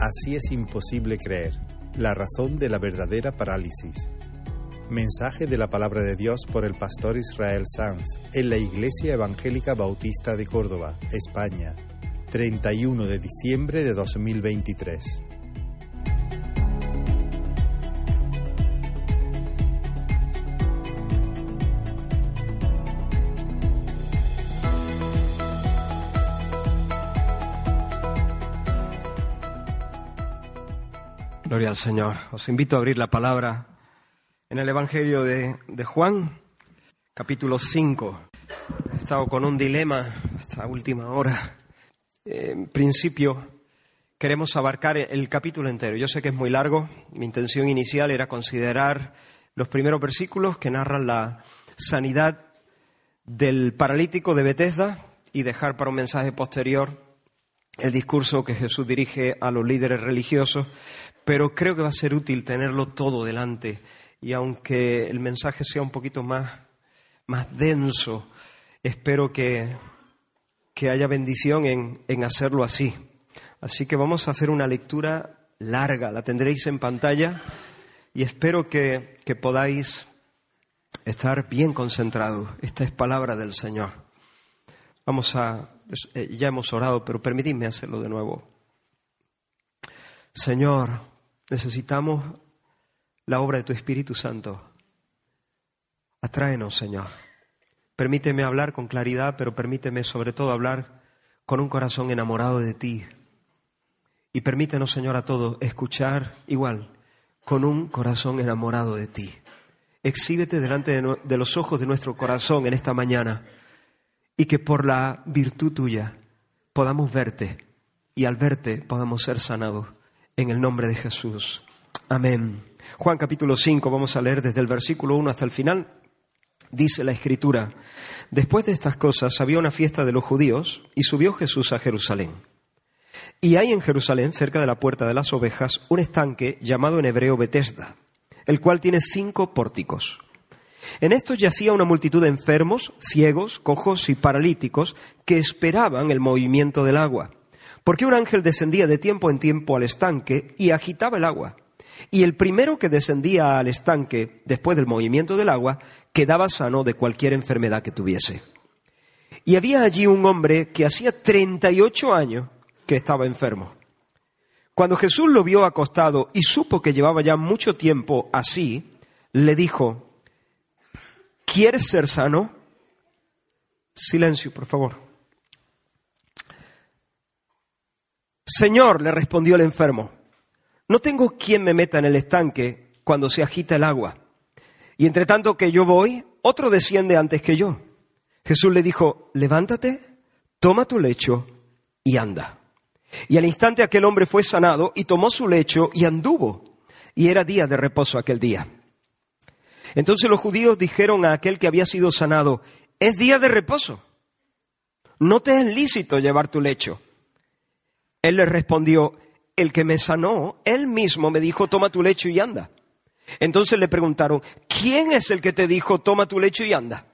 Así es imposible creer, la razón de la verdadera parálisis. Mensaje de la palabra de Dios por el pastor Israel Sanz en la Iglesia Evangélica Bautista de Córdoba, España, 31 de diciembre de 2023. Gloria al Señor. Os invito a abrir la palabra en el Evangelio de, Juan, capítulo 5. He estado con un dilema esta última hora. En principio, queremos abarcar el capítulo entero. Yo sé que es muy largo. Mi intención inicial era considerar los primeros versículos que narran la sanidad del paralítico de Bethesda y dejar para un mensaje posterior el discurso que Jesús dirige a los líderes religiosos, pero creo que va a ser útil tenerlo todo delante y aunque el mensaje sea un poquito más, más denso, espero que, que haya bendición en, en hacerlo así. Así que vamos a hacer una lectura larga, la tendréis en pantalla y espero que, que podáis estar bien concentrados. Esta es palabra del Señor. Vamos a, eh, ya hemos orado, pero permitidme hacerlo de nuevo. Señor, necesitamos la obra de tu Espíritu Santo. Atráenos, Señor. Permíteme hablar con claridad, pero permíteme sobre todo hablar con un corazón enamorado de ti. Y permítenos, Señor, a todos escuchar igual, con un corazón enamorado de ti. Exhíbete delante de los ojos de nuestro corazón en esta mañana y que por la virtud tuya podamos verte y al verte podamos ser sanados en el nombre de Jesús. Amén. Juan capítulo 5, vamos a leer desde el versículo 1 hasta el final. Dice la escritura, después de estas cosas había una fiesta de los judíos y subió Jesús a Jerusalén. Y hay en Jerusalén, cerca de la puerta de las ovejas, un estanque llamado en hebreo Betesda, el cual tiene cinco pórticos. En esto yacía una multitud de enfermos, ciegos, cojos y paralíticos que esperaban el movimiento del agua, porque un ángel descendía de tiempo en tiempo al estanque y agitaba el agua. Y el primero que descendía al estanque después del movimiento del agua quedaba sano de cualquier enfermedad que tuviese. Y había allí un hombre que hacía 38 años que estaba enfermo. Cuando Jesús lo vio acostado y supo que llevaba ya mucho tiempo así, le dijo, ¿Quieres ser sano? Silencio, por favor. Señor, le respondió el enfermo, no tengo quien me meta en el estanque cuando se agita el agua. Y entre tanto que yo voy, otro desciende antes que yo. Jesús le dijo, levántate, toma tu lecho y anda. Y al instante aquel hombre fue sanado y tomó su lecho y anduvo. Y era día de reposo aquel día. Entonces los judíos dijeron a aquel que había sido sanado, es día de reposo, no te es lícito llevar tu lecho. Él le respondió, el que me sanó, él mismo me dijo, toma tu lecho y anda. Entonces le preguntaron, ¿quién es el que te dijo, toma tu lecho y anda?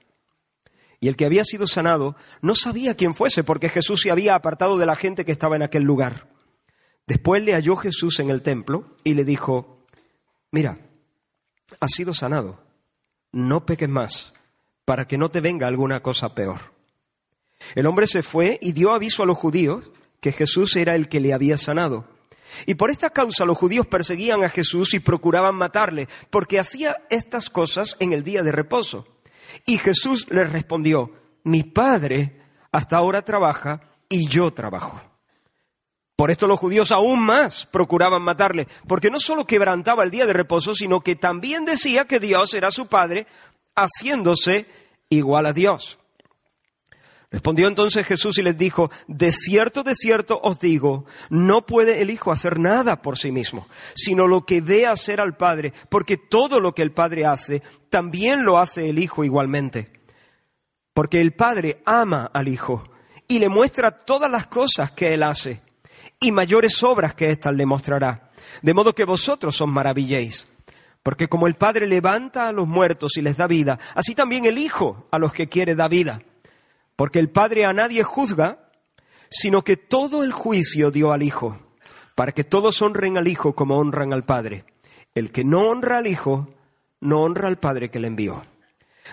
Y el que había sido sanado no sabía quién fuese, porque Jesús se había apartado de la gente que estaba en aquel lugar. Después le halló Jesús en el templo y le dijo, mira, has sido sanado no peques más, para que no te venga alguna cosa peor. El hombre se fue y dio aviso a los judíos que Jesús era el que le había sanado. Y por esta causa los judíos perseguían a Jesús y procuraban matarle, porque hacía estas cosas en el día de reposo. Y Jesús les respondió, mi Padre hasta ahora trabaja y yo trabajo. Por esto los judíos aún más procuraban matarle, porque no solo quebrantaba el día de reposo, sino que también decía que Dios era su Padre, haciéndose igual a Dios. Respondió entonces Jesús y les dijo, de cierto, de cierto os digo, no puede el Hijo hacer nada por sí mismo, sino lo que ve hacer al Padre, porque todo lo que el Padre hace, también lo hace el Hijo igualmente. Porque el Padre ama al Hijo y le muestra todas las cosas que Él hace y mayores obras que éstas le mostrará. De modo que vosotros os maravilléis. Porque como el Padre levanta a los muertos y les da vida, así también el Hijo a los que quiere da vida. Porque el Padre a nadie juzga, sino que todo el juicio dio al Hijo, para que todos honren al Hijo como honran al Padre. El que no honra al Hijo, no honra al Padre que le envió.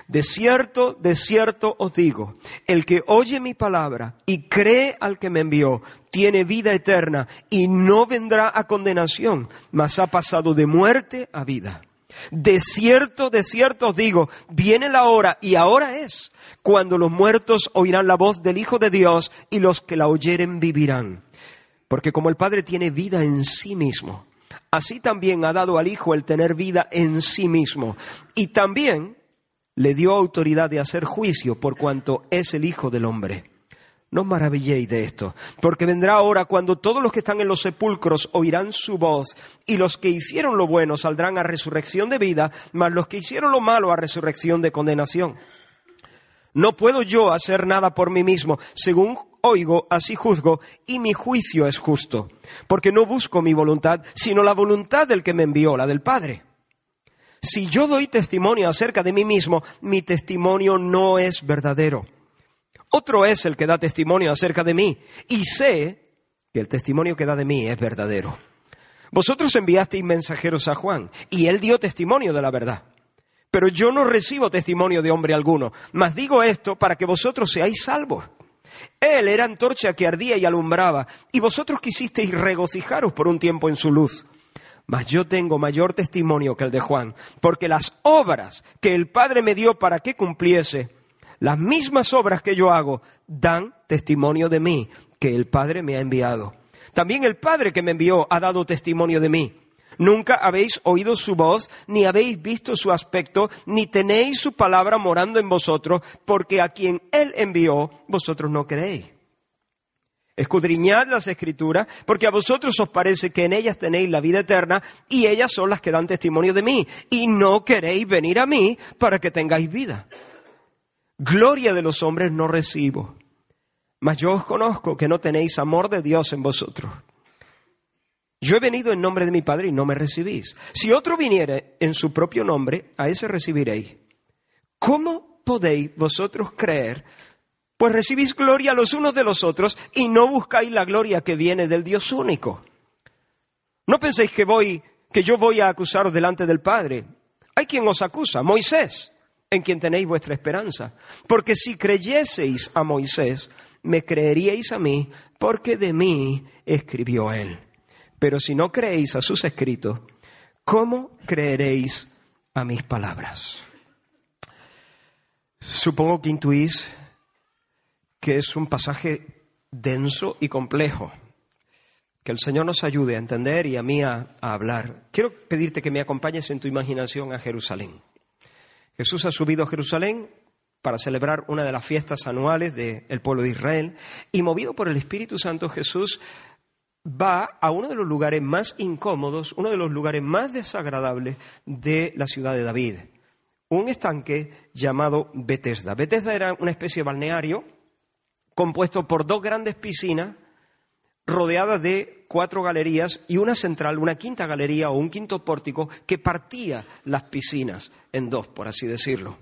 De cierto, de cierto os digo, el que oye mi palabra y cree al que me envió, tiene vida eterna y no vendrá a condenación, mas ha pasado de muerte a vida. De cierto, de cierto os digo, viene la hora, y ahora es, cuando los muertos oirán la voz del Hijo de Dios y los que la oyeren vivirán. Porque como el Padre tiene vida en sí mismo, así también ha dado al Hijo el tener vida en sí mismo. Y también le dio autoridad de hacer juicio por cuanto es el Hijo del Hombre. No os maravilléis de esto, porque vendrá ahora cuando todos los que están en los sepulcros oirán su voz, y los que hicieron lo bueno saldrán a resurrección de vida, mas los que hicieron lo malo a resurrección de condenación. No puedo yo hacer nada por mí mismo, según oigo, así juzgo, y mi juicio es justo, porque no busco mi voluntad, sino la voluntad del que me envió, la del Padre. Si yo doy testimonio acerca de mí mismo, mi testimonio no es verdadero. Otro es el que da testimonio acerca de mí, y sé que el testimonio que da de mí es verdadero. Vosotros enviasteis mensajeros a Juan, y él dio testimonio de la verdad. Pero yo no recibo testimonio de hombre alguno, mas digo esto para que vosotros seáis salvos. Él era antorcha que ardía y alumbraba, y vosotros quisisteis regocijaros por un tiempo en su luz. Mas yo tengo mayor testimonio que el de Juan, porque las obras que el Padre me dio para que cumpliese, las mismas obras que yo hago, dan testimonio de mí, que el Padre me ha enviado. También el Padre que me envió ha dado testimonio de mí. Nunca habéis oído su voz, ni habéis visto su aspecto, ni tenéis su palabra morando en vosotros, porque a quien Él envió, vosotros no creéis. Escudriñad las escrituras, porque a vosotros os parece que en ellas tenéis la vida eterna, y ellas son las que dan testimonio de mí, y no queréis venir a mí para que tengáis vida. Gloria de los hombres no recibo, mas yo os conozco que no tenéis amor de Dios en vosotros. Yo he venido en nombre de mi Padre y no me recibís. Si otro viniere en su propio nombre, a ese recibiréis. ¿Cómo podéis vosotros creer pues recibís gloria los unos de los otros y no buscáis la gloria que viene del Dios único. No penséis que voy, que yo voy a acusaros delante del Padre. Hay quien os acusa, Moisés, en quien tenéis vuestra esperanza. Porque si creyeseis a Moisés, me creeríais a mí, porque de mí escribió él. Pero si no creéis a sus escritos, ¿cómo creeréis a mis palabras? Supongo que intuís que es un pasaje denso y complejo. Que el Señor nos ayude a entender y a mí a, hablar. Quiero pedirte que me acompañes en tu imaginación a Jerusalén. Jesús ha subido a Jerusalén para celebrar una de las fiestas anuales del pueblo de Israel y movido por el Espíritu Santo Jesús va a uno de los lugares más incómodos, uno de los lugares más desagradables de la ciudad de David, un estanque llamado Bethesda. Bethesda era una especie de balneario compuesto por dos grandes piscinas rodeadas de cuatro galerías y una central, una quinta galería o un quinto pórtico que partía las piscinas en dos, por así decirlo.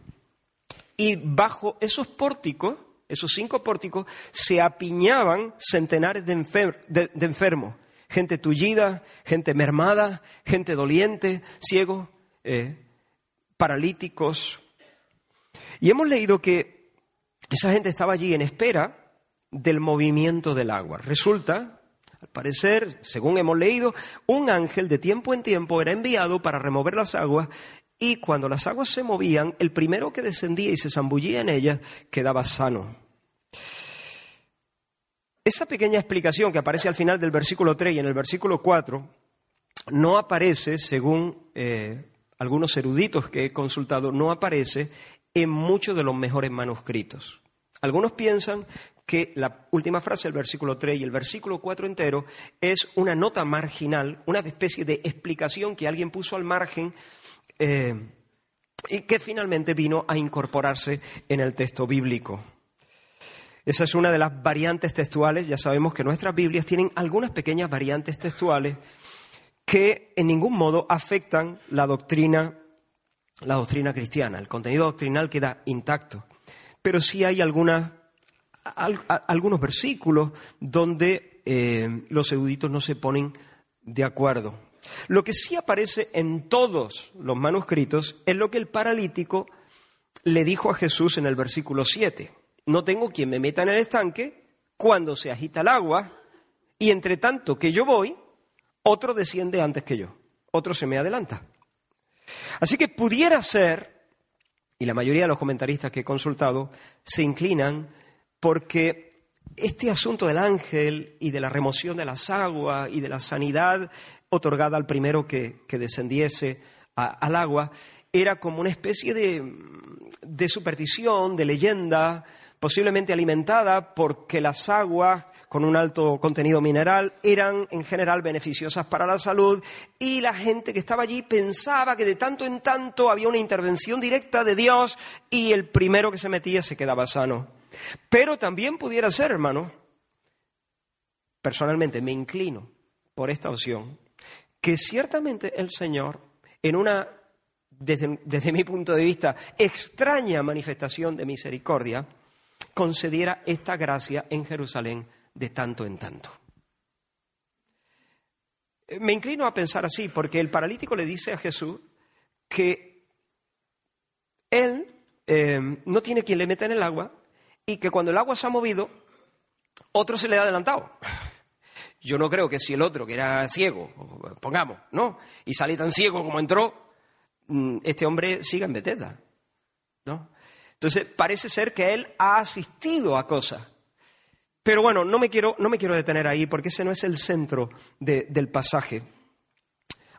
Y bajo esos pórticos, esos cinco pórticos, se apiñaban centenares de, enfermos, gente tullida, gente mermada, gente doliente, ciegos, eh, paralíticos. Y hemos leído que esa gente estaba allí en espera del movimiento del agua. Resulta, al parecer, según hemos leído, un ángel de tiempo en tiempo era enviado para remover las aguas y cuando las aguas se movían, el primero que descendía y se zambullía en ellas quedaba sano. Esa pequeña explicación que aparece al final del versículo 3 y en el versículo 4 no aparece, según eh, algunos eruditos que he consultado, no aparece en muchos de los mejores manuscritos. Algunos piensan que la última frase del versículo 3 y el versículo 4 entero es una nota marginal, una especie de explicación que alguien puso al margen eh, y que finalmente vino a incorporarse en el texto bíblico. Esa es una de las variantes textuales. Ya sabemos que nuestras Biblias tienen algunas pequeñas variantes textuales que en ningún modo afectan la doctrina, la doctrina cristiana. El contenido doctrinal queda intacto. Pero sí hay algunas algunos versículos donde eh, los eruditos no se ponen De acuerdo. Lo que sí aparece en todos los manuscritos es lo que el paralítico le dijo a Jesús en el versículo 7. No tengo quien me meta en el estanque cuando se agita el agua y entre tanto que yo voy, otro desciende antes que yo, otro se me adelanta. Así que pudiera ser, y la mayoría de los comentaristas que he consultado se inclinan porque este asunto del ángel y de la remoción de las aguas y de la sanidad otorgada al primero que, descendiese al agua era como una especie de, superstición, de leyenda, posiblemente alimentada porque las aguas con un alto contenido mineral eran en general beneficiosas para la salud y la gente que estaba allí pensaba que de tanto en tanto había una intervención directa de Dios y el primero que se metía se quedaba sano. Pero también pudiera ser, hermano, personalmente me inclino por esta opción, que ciertamente el Señor, en una, desde, desde mi punto de vista, extraña manifestación de misericordia, concediera esta gracia en Jerusalén de tanto en tanto. Eh, me inclino a pensar así, porque el paralítico le dice a Jesús que él eh, no tiene quien le meta en el agua y que cuando el agua se ha movido, otro se le ha adelantado. Yo no creo que si el otro, que era ciego, pongamos, ¿no? Y sale tan ciego como entró, mm, este hombre siga en Betesda, ¿no? Entonces, parece ser que él ha asistido a cosas. Pero bueno, no me quiero, no me quiero detener ahí porque ese no es el centro del pasaje.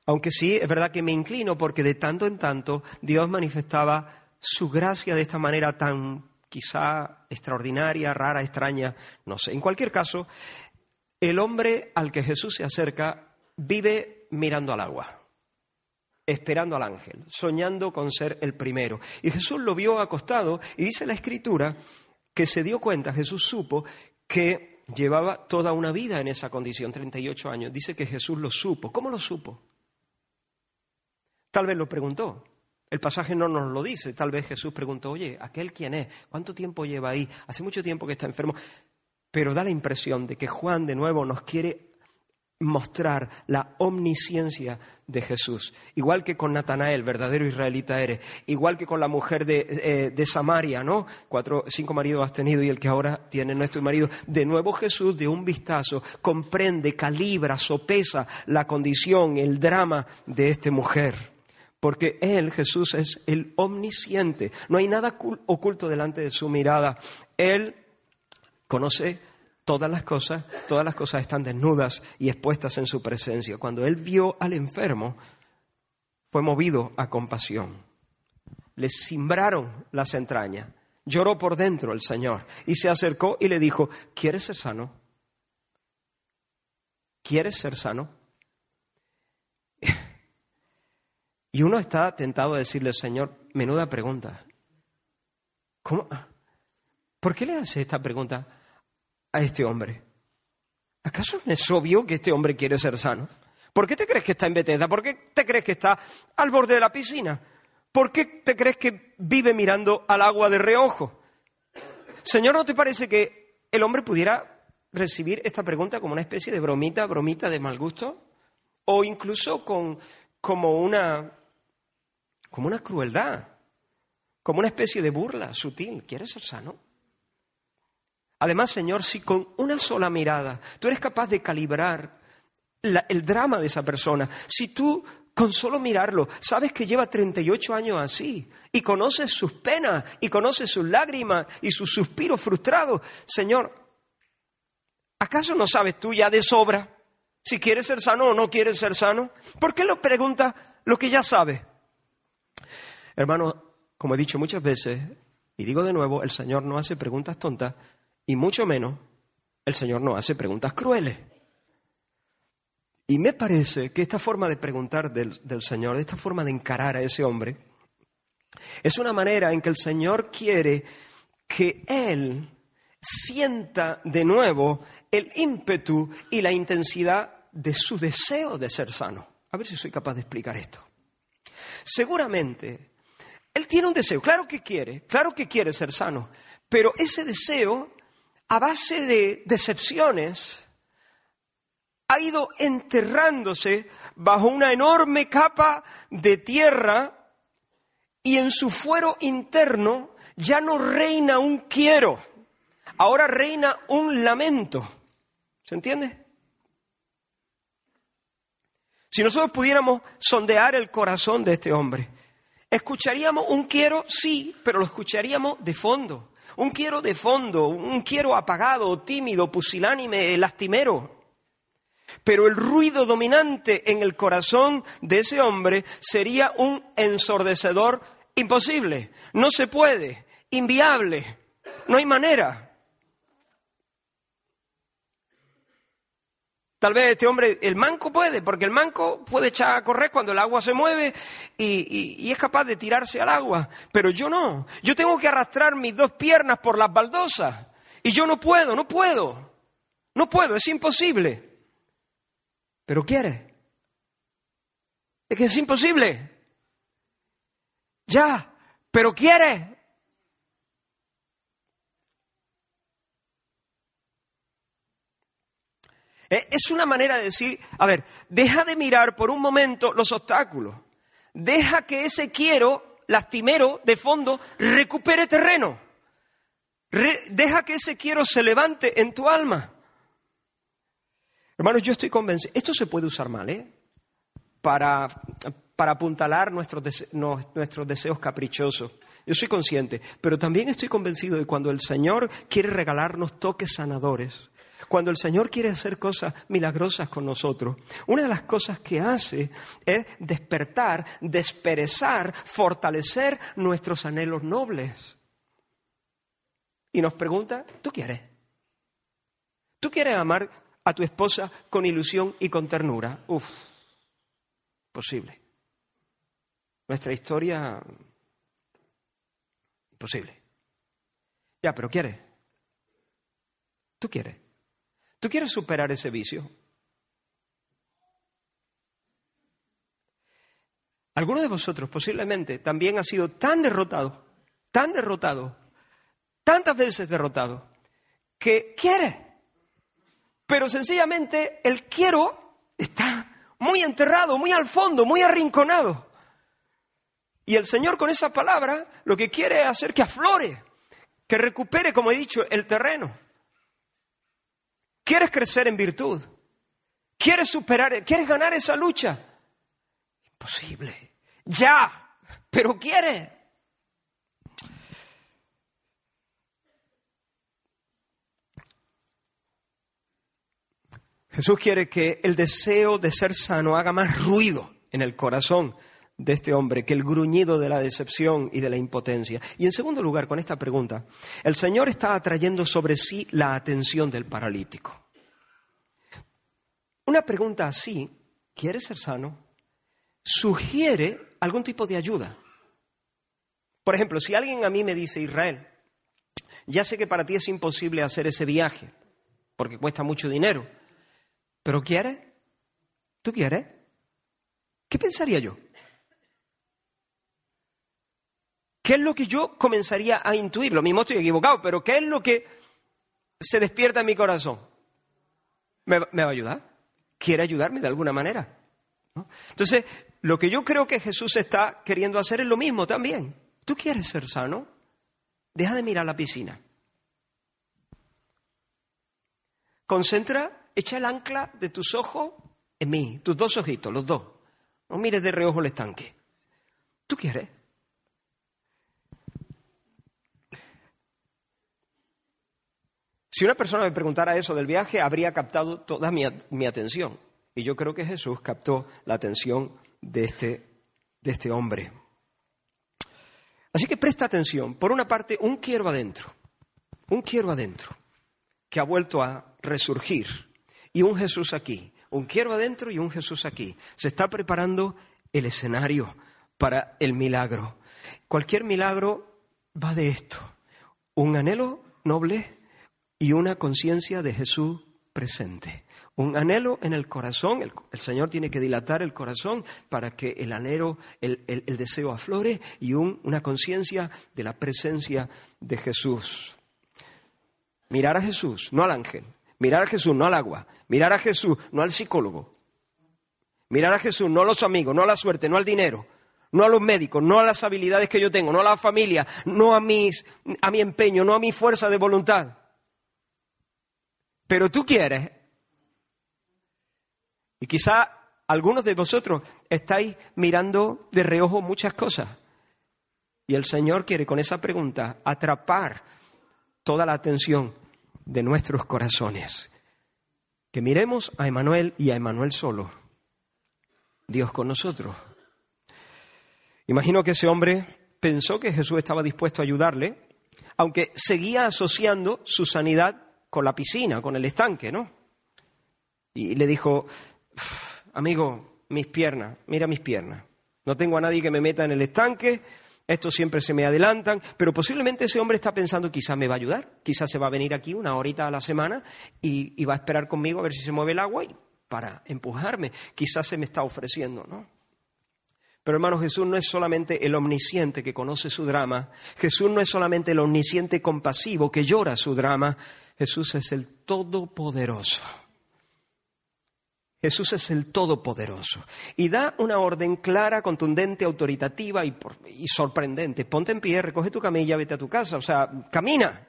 Aunque sí, es verdad que me inclino porque de tanto en tanto Dios manifestaba su gracia de esta manera tan quizá extraordinaria, rara, extraña, no sé. En cualquier caso, el hombre al que Jesús se acerca vive mirando al agua esperando al ángel, soñando con ser el primero. Y Jesús lo vio acostado y dice la escritura que se dio cuenta, Jesús supo que llevaba toda una vida en esa condición, 38 años. Dice que Jesús lo supo. ¿Cómo lo supo? Tal vez lo preguntó. El pasaje no nos lo dice. Tal vez Jesús preguntó, oye, ¿aquel quién es? ¿Cuánto tiempo lleva ahí? Hace mucho tiempo que está enfermo. Pero da la impresión de que Juan de nuevo nos quiere mostrar la omnisciencia de Jesús. Igual que con Natanael, verdadero israelita eres. Igual que con la mujer de, eh, de, Samaria, ¿no? Cuatro, cinco maridos has tenido y el que ahora tiene nuestro marido. De nuevo Jesús, de un vistazo, comprende, calibra, sopesa la condición, el drama de esta mujer. Porque Él, Jesús, es el omnisciente. No hay nada oculto delante de su mirada. Él conoce todas las cosas, todas las cosas están desnudas y expuestas en su presencia. Cuando él vio al enfermo, fue movido a compasión. Le simbraron las entrañas. Lloró por dentro el Señor y se acercó y le dijo, ¿quieres ser sano? ¿Quieres ser sano? Y uno está tentado a decirle, Señor, menuda pregunta. ¿Cómo? ¿Por qué le hace esta pregunta? a este hombre? ¿Acaso no es obvio que este hombre quiere ser sano? ¿Por qué te crees que está en Bethesda? ¿Por qué te crees que está al borde de la piscina? ¿Por qué te crees que vive mirando al agua de reojo? Señor, ¿no te parece que el hombre pudiera recibir esta pregunta como una especie de bromita, bromita de mal gusto? O incluso con, como, una, como una crueldad, como una especie de burla sutil. ¿Quieres ser sano? Además, Señor, si con una sola mirada tú eres capaz de calibrar el drama de esa persona, si tú con solo mirarlo sabes que lleva 38 años así y conoces sus penas y conoces sus lágrimas y sus suspiros frustrados, Señor, ¿acaso no sabes tú ya de sobra si quieres ser sano o no quieres ser sano? ¿Por qué lo preguntas lo que ya sabes? Hermano, como he dicho muchas veces, y digo de nuevo, el Señor no hace preguntas tontas, y mucho menos el Señor no hace preguntas crueles. Y me parece que esta forma de preguntar del, del, Señor, esta forma de encarar a ese hombre, es una manera en que el Señor quiere que Él sienta de nuevo el ímpetu y la intensidad de su deseo de ser sano. A ver si soy capaz de explicar esto. Seguramente, Él tiene un deseo, claro que quiere, claro que quiere ser sano, pero ese deseo a base de decepciones, ha ido enterrándose bajo una enorme capa de tierra y en su fuero interno ya no reina un quiero, ahora reina un lamento. ¿Se entiende? Si nosotros pudiéramos sondear el corazón de este hombre, escucharíamos un quiero, sí, pero lo escucharíamos de fondo. Un quiero de fondo, un quiero apagado, tímido, pusilánime, lastimero. Pero el ruido dominante en el corazón de ese hombre sería un ensordecedor imposible. No se puede, inviable, no hay manera. Tal vez este hombre, el manco puede, porque el manco puede echar a correr cuando el agua se mueve y, es capaz de tirarse al agua, pero yo no. Yo tengo que arrastrar mis dos piernas por las baldosas y yo no puedo, no puedo, no puedo, es imposible. Pero quiere. Es que es imposible. Ya, pero quiere. Es una manera de decir, a ver, deja de mirar por un momento los obstáculos. Deja que ese quiero lastimero de fondo recupere terreno. deja que ese quiero se levante en tu alma. Hermanos, yo estoy convencido, esto se puede usar mal, ¿eh? Para, para apuntalar nuestros, nuestros deseos caprichosos. Yo soy consciente, pero también estoy convencido de cuando el Señor quiere regalarnos toques sanadores, cuando el Señor quiere hacer cosas milagrosas con nosotros, una de las cosas que hace es despertar, desperezar, fortalecer nuestros anhelos nobles. Y nos pregunta, ¿tú quieres? ¿Tú quieres amar a tu esposa con ilusión y con ternura? Uf, posible. Nuestra historia, imposible. Ya, pero ¿quieres? ¿Tú quieres? ¿Tú quieres superar ese vicio? Alguno de vosotros posiblemente también ha sido tan derrotado, tan derrotado, tantas veces derrotado, que quiere, pero sencillamente el quiero está muy enterrado, muy al fondo, muy arrinconado. Y el Señor con esa palabra lo que quiere es hacer que aflore, que recupere, como he dicho, el terreno. ¿Quieres crecer en virtud? ¿Quieres superar, quieres ganar esa lucha? Imposible. Ya, pero quiere. Jesús quiere que el deseo de ser sano haga más ruido en el corazón de este hombre que el gruñido de la decepción y de la impotencia. Y en segundo lugar, con esta pregunta, el Señor está atrayendo sobre sí la atención del paralítico. Una pregunta así, ¿quieres ser sano? Sugiere algún tipo de ayuda. Por ejemplo, si alguien a mí me dice, Israel, ya sé que para ti es imposible hacer ese viaje, porque cuesta mucho dinero, pero ¿quieres? ¿Tú quieres? ¿Qué pensaría yo? ¿Qué es lo que yo comenzaría a intuir? Lo mismo estoy equivocado, pero ¿qué es lo que se despierta en mi corazón? ¿Me, va a ayudar? ¿Quiere ayudarme de alguna manera? Entonces, lo que yo creo que Jesús está queriendo hacer es lo mismo también. ¿Tú quieres ser sano? Deja de mirar la piscina. Concentra, echa el ancla de tus ojos en mí, tus dos ojitos, los dos. No mires de reojo el estanque. ¿Tú quieres? Si una persona me preguntara eso del viaje, habría captado toda mi, atención. Y yo creo que Jesús captó la atención de este, de este hombre. Así que presta atención. Por una parte, un quiero adentro. Un quiero adentro. Que ha vuelto a resurgir. Y un Jesús aquí. Un quiero adentro y un Jesús aquí. Se está preparando el escenario para el milagro. Cualquier milagro va de esto. Un anhelo noble y una conciencia de Jesús presente. Un anhelo en el corazón, el, Señor tiene que dilatar el corazón para que el anhelo, el, deseo aflore y una conciencia de la presencia de Jesús. Mirar a Jesús, no al ángel, Mirar a Jesús, no al agua. Mirar a Jesús, no al psicólogo. Mirar a Jesús, no a los amigos, no a la suerte, no al dinero, no a los médicos, no a las habilidades que yo tengo, no a la familia, no a, mis, a mi empeño, no a mi fuerza de voluntad. Pero tú quieres. Y quizá algunos de vosotros estáis mirando de reojo muchas cosas. Y el Señor quiere con esa pregunta atrapar toda la atención de nuestros corazones. Que miremos a Emanuel y a Emanuel solo. Dios con nosotros. Imagino que ese hombre pensó que Jesús estaba dispuesto a ayudarle, aunque seguía asociando su sanidad con la piscina, con el estanque, ¿no? Y le dijo, amigo, mis piernas, mira mis piernas. No tengo a nadie que me meta en el estanque, estos siempre se me adelantan, pero posiblemente ese hombre está pensando, quizás me va a ayudar, quizás se va a venir aquí una horita a la semana y, va a esperar conmigo a ver si se mueve el agua y para empujarme, quizás se me está ofreciendo, ¿no? Pero hermano, Jesús no es solamente el omnisciente que conoce su drama, Jesús no es solamente el omnisciente compasivo que llora su drama, Jesús es el todopoderoso. Jesús es el Todopoderoso y da una orden clara, contundente, autoritativa y, sorprendente. Ponte en pie, recoge tu camilla, vete a tu casa, o sea, camina.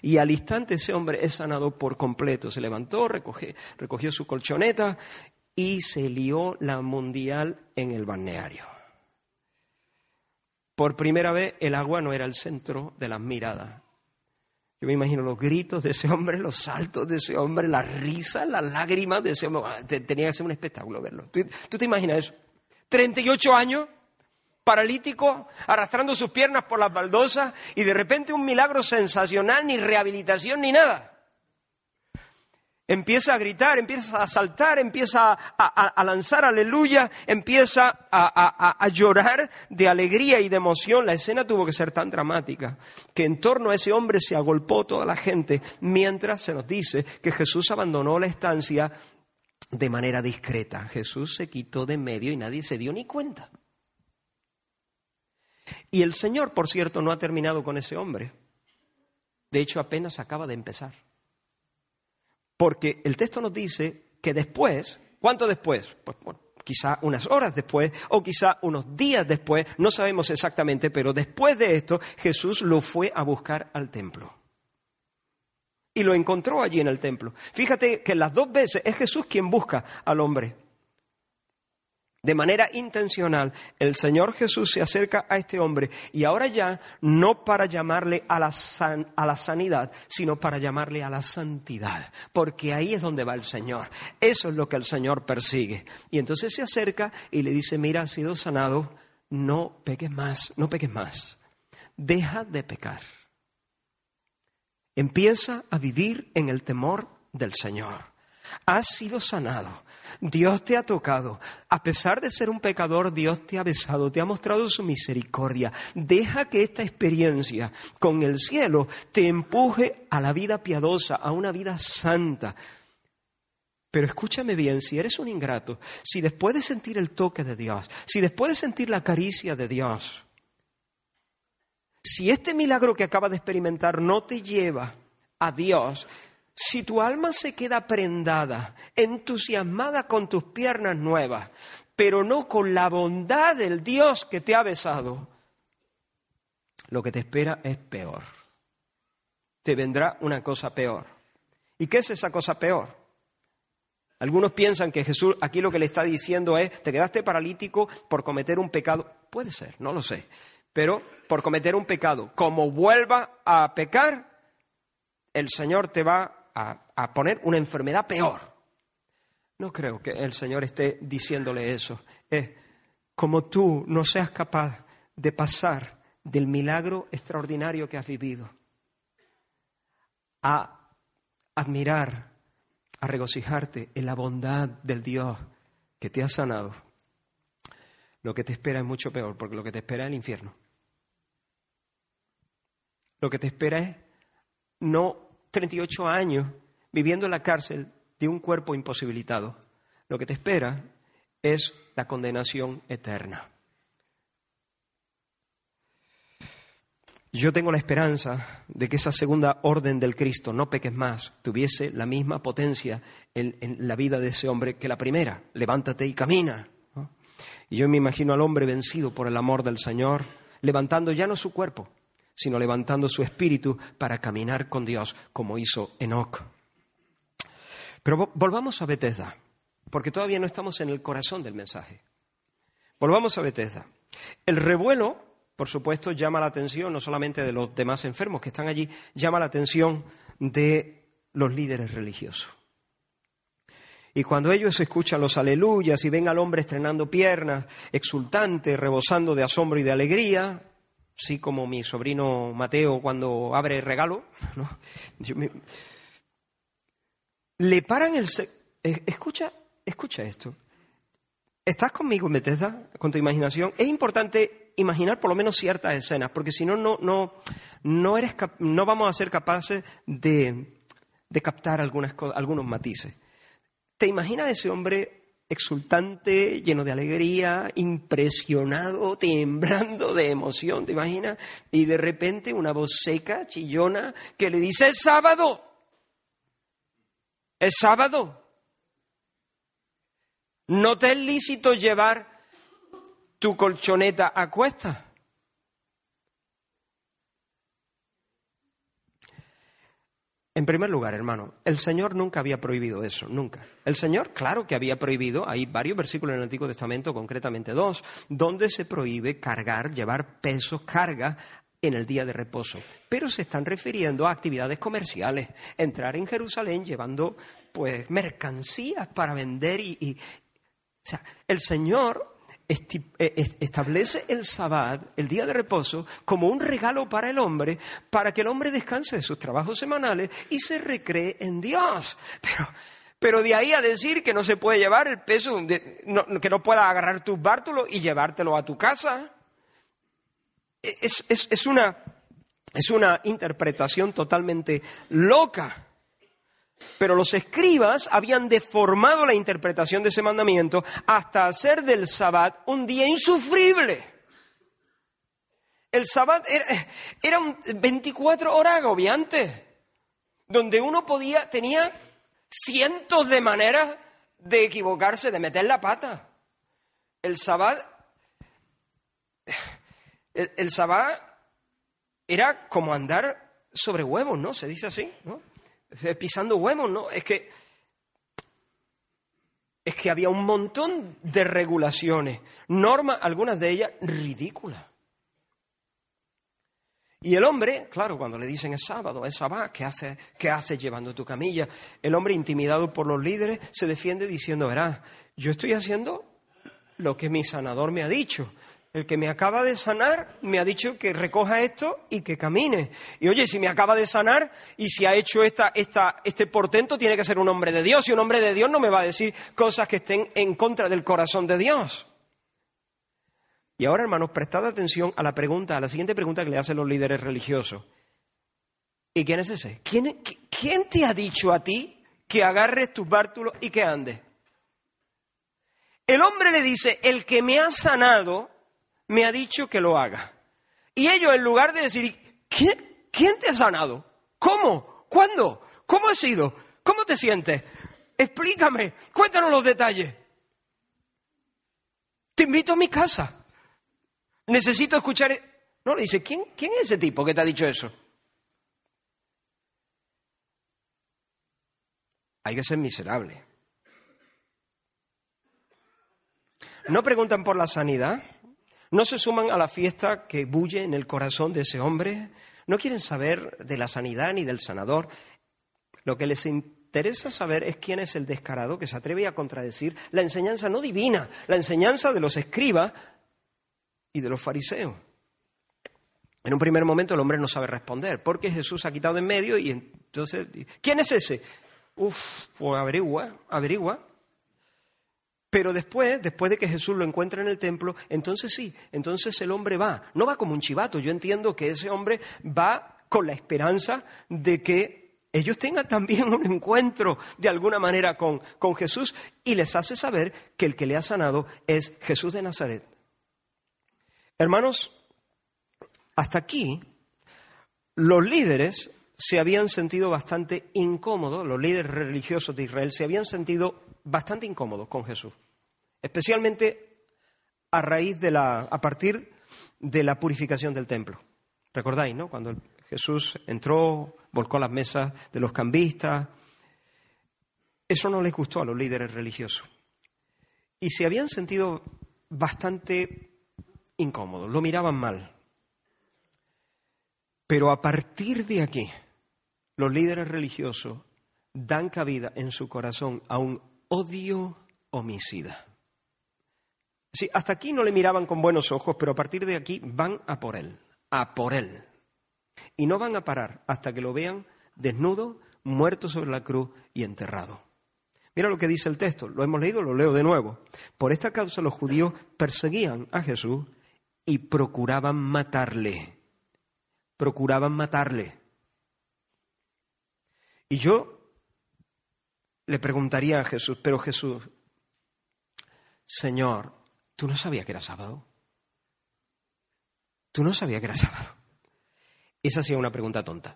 Y al instante ese hombre es sanado por completo. Se levantó, recogió su colchoneta y se lió la mundial en el balneario. Por primera vez el agua no era el centro de las miradas. Yo me imagino los gritos de ese hombre, los saltos de ese hombre, las risas, las lágrimas de ese hombre. Ah, tenía que ser un espectáculo verlo. ¿Tú, tú te imaginas eso? 38 años, paralítico, arrastrando sus piernas por las baldosas y de repente un milagro sensacional, ni rehabilitación ni nada empieza a gritar, empieza a saltar, empieza a, lanzar aleluya, empieza a, llorar de alegría y de emoción. La escena tuvo que ser tan dramática que en torno a ese hombre se agolpó toda la gente, mientras se nos dice que Jesús abandonó la estancia de manera discreta. Jesús se quitó de medio y nadie se dio ni cuenta. Y el Señor, por cierto, no ha terminado con ese hombre. De hecho, apenas acaba de empezar. Porque el texto nos dice que después, ¿cuánto después? Pues quizá unas horas después o quizá unos días después, no sabemos exactamente, pero después de esto Jesús lo fue a buscar al templo. Y lo encontró allí en el templo. Fíjate que las dos veces es Jesús quien busca al hombre. De manera intencional, el Señor Jesús se acerca a este hombre y ahora ya no para llamarle a la, sanidad, sino para llamarle a la santidad, porque ahí es donde va el Señor. Eso es lo que el Señor persigue. Y entonces se acerca y le dice, mira, has sido sanado, no peques más, no peques más. Deja de pecar. Empieza a vivir en el temor del Señor. Has sido sanado. Dios te ha tocado. A pesar de ser un pecador, Dios te ha besado, te ha mostrado su misericordia. Deja que esta experiencia con el cielo te empuje a la vida piadosa, a una vida santa. Pero escúchame bien, si eres un ingrato, si después de sentir el toque de Dios, si después de sentir la caricia de Dios, si este milagro que acabas de experimentar no te lleva a Dios, si tu alma se queda prendada, entusiasmada con tus piernas nuevas, pero no con la bondad del Dios que te ha besado, lo que te espera es peor. Te vendrá una cosa peor. ¿Y qué es esa cosa peor? Algunos piensan que Jesús aquí lo que le está diciendo es, te quedaste paralítico por cometer un pecado. Puede ser, no lo sé. Pero por cometer un pecado, como vuelva a pecar, el Señor te va a, poner una enfermedad peor. No creo que el Señor esté diciéndole eso. Es como tú no seas capaz de pasar del milagro extraordinario que has vivido a admirar, a regocijarte en la bondad del Dios que te ha sanado. Lo que te espera es mucho peor, porque lo que te espera es el infierno. Lo que te espera es no 38 años viviendo en la cárcel de un cuerpo imposibilitado. Lo que te espera es la condenación eterna. Yo tengo la esperanza de que esa segunda orden del Cristo, no peques más, tuviese la misma potencia en, la vida de ese hombre que la primera. Levántate y camina. Y yo me imagino al hombre vencido por el amor del Señor, levantando ya no su cuerpo, sino levantando su espíritu para caminar con Dios, como hizo Enoch. Pero volvamos a Bethesda, porque todavía no estamos en el corazón del mensaje. Volvamos a Bethesda. El revuelo por supuesto, llama la atención no solamente de los demás enfermos que están allí, llama la atención de los líderes religiosos. Y cuando ellos escuchan los aleluyas y ven al hombre estrenando piernas, exultante, rebosando de asombro y de alegría, así como mi sobrino Mateo cuando abre el regalo, le paran el... Escucha, escucha esto. ¿Estás conmigo, Bethesda, con tu imaginación? Es importante imaginar por lo menos ciertas escenas, porque si no, no, no, no, eres, no vamos a ser capaces de, de captar algunas, algunos matices. ¿Te imaginas ese hombre exultante, lleno de alegría, impresionado, temblando de emoción, ¿te imaginas? Y de repente una voz seca, chillona, que le dice, es sábado, es sábado. No te es lícito llevar tu colchoneta a cuesta. En primer lugar, hermano, el Señor nunca había prohibido eso, nunca. El Señor, claro que había prohibido, hay varios versículos en el Antiguo Testamento, concretamente dos, donde se prohíbe cargar, llevar pesos, carga en el día de reposo. Pero se están refiriendo a actividades comerciales, entrar en Jerusalén llevando pues mercancías para vender y, y o sea, el Señor establece el sabbat, el día de reposo, como un regalo para el hombre, para que el hombre descanse de sus trabajos semanales y se recree en Dios. Pero, pero de ahí a decir que no se puede llevar el peso, que no puedas agarrar tus bártulos y llevártelo a tu casa, es, una, es una interpretación totalmente loca. Pero los escribas habían deformado la interpretación de ese mandamiento hasta hacer del sabbat un día insufrible. El sabbat era, un 24 horas agobiante, donde uno podía, tenía cientos de maneras de equivocarse, de meter la pata. El sabbat, el, el sabbat era como andar sobre huevos, ¿no? Se dice así, ¿no? Pisando huevos, ¿no? Es que, es que había un montón de regulaciones, normas, algunas de ellas ridículas. Y el hombre, claro, cuando le dicen es sábado, es sábado, ¿qué haces qué hace llevando tu camilla? El hombre, intimidado por los líderes, se defiende diciendo, verás, yo estoy haciendo lo que mi sanador me ha dicho. El que me acaba de sanar me ha dicho que recoja esto y que camine. Y oye, si me acaba de sanar y si ha hecho esta, este portento, tiene que ser un hombre de Dios. Y un hombre de Dios no me va a decir cosas que estén en contra del corazón de Dios. Y ahora, hermanos, prestad atención a la pregunta, a la siguiente pregunta que le hacen los líderes religiosos. ¿Y quién es ese? ¿Quién, quién te ha dicho a ti que agarres tus bártulos y que andes? El hombre le dice, el que me ha sanado me ha dicho que lo haga. Y ellos, en lugar de decir, ¿quién, te ha sanado? ¿Cómo? ¿Cuándo? ¿Cómo ha sido? ¿Cómo te sientes? Explícame, cuéntanos los detalles. Te invito a mi casa. Necesito escuchar. E-". No, le dice, ¿quién, ¿quién es ese tipo que te ha dicho eso? Hay que ser miserable. No preguntan por la sanidad, no se suman a la fiesta que bulle en el corazón de ese hombre, no quieren saber de la sanidad ni del sanador. Lo que les interesa saber es quién es el descarado que se atreve a contradecir la enseñanza no divina, la enseñanza de los escribas y de los fariseos. En un primer momento el hombre no sabe responder, porque Jesús ha quitado en medio y entonces, ¿quién es ese? Uf, pues averigua, averigua. Pero después, después de que Jesús lo encuentra en el templo, entonces sí, entonces el hombre va. No va como un chivato. Yo entiendo que ese hombre va con la esperanza de que ellos tengan también un encuentro de alguna manera con, con Jesús y les hace saber que el que le ha sanado es Jesús de Nazaret. Hermanos, hasta aquí los líderes se habían sentido bastante incómodos, los líderes religiosos de Israel se habían sentido bastante incómodos con Jesús, especialmente a raíz de la, a partir de la purificación del templo. ¿Recordáis, no? Cuando Jesús entró, volcó las mesas de los cambistas. Eso no les gustó a los líderes religiosos. Y se habían sentido bastante incómodos, lo miraban mal. Pero a partir de aquí, los líderes religiosos dan cabida en su corazón a un odio homicida. Sí, hasta aquí no le miraban con buenos ojos, pero a partir de aquí van a por él, a por él. Y no van a parar hasta que lo vean desnudo, muerto sobre la cruz y enterrado. Mira lo que dice el texto, lo hemos leído, lo leo de nuevo. Por esta causa los judíos perseguían a Jesús y procuraban matarle. Procuraban matarle. Y yo le preguntaría a Jesús, pero Jesús, Señor, ¿tú no sabías que era sábado? ¿Tú no sabías que era sábado? Esa sí es una pregunta tonta.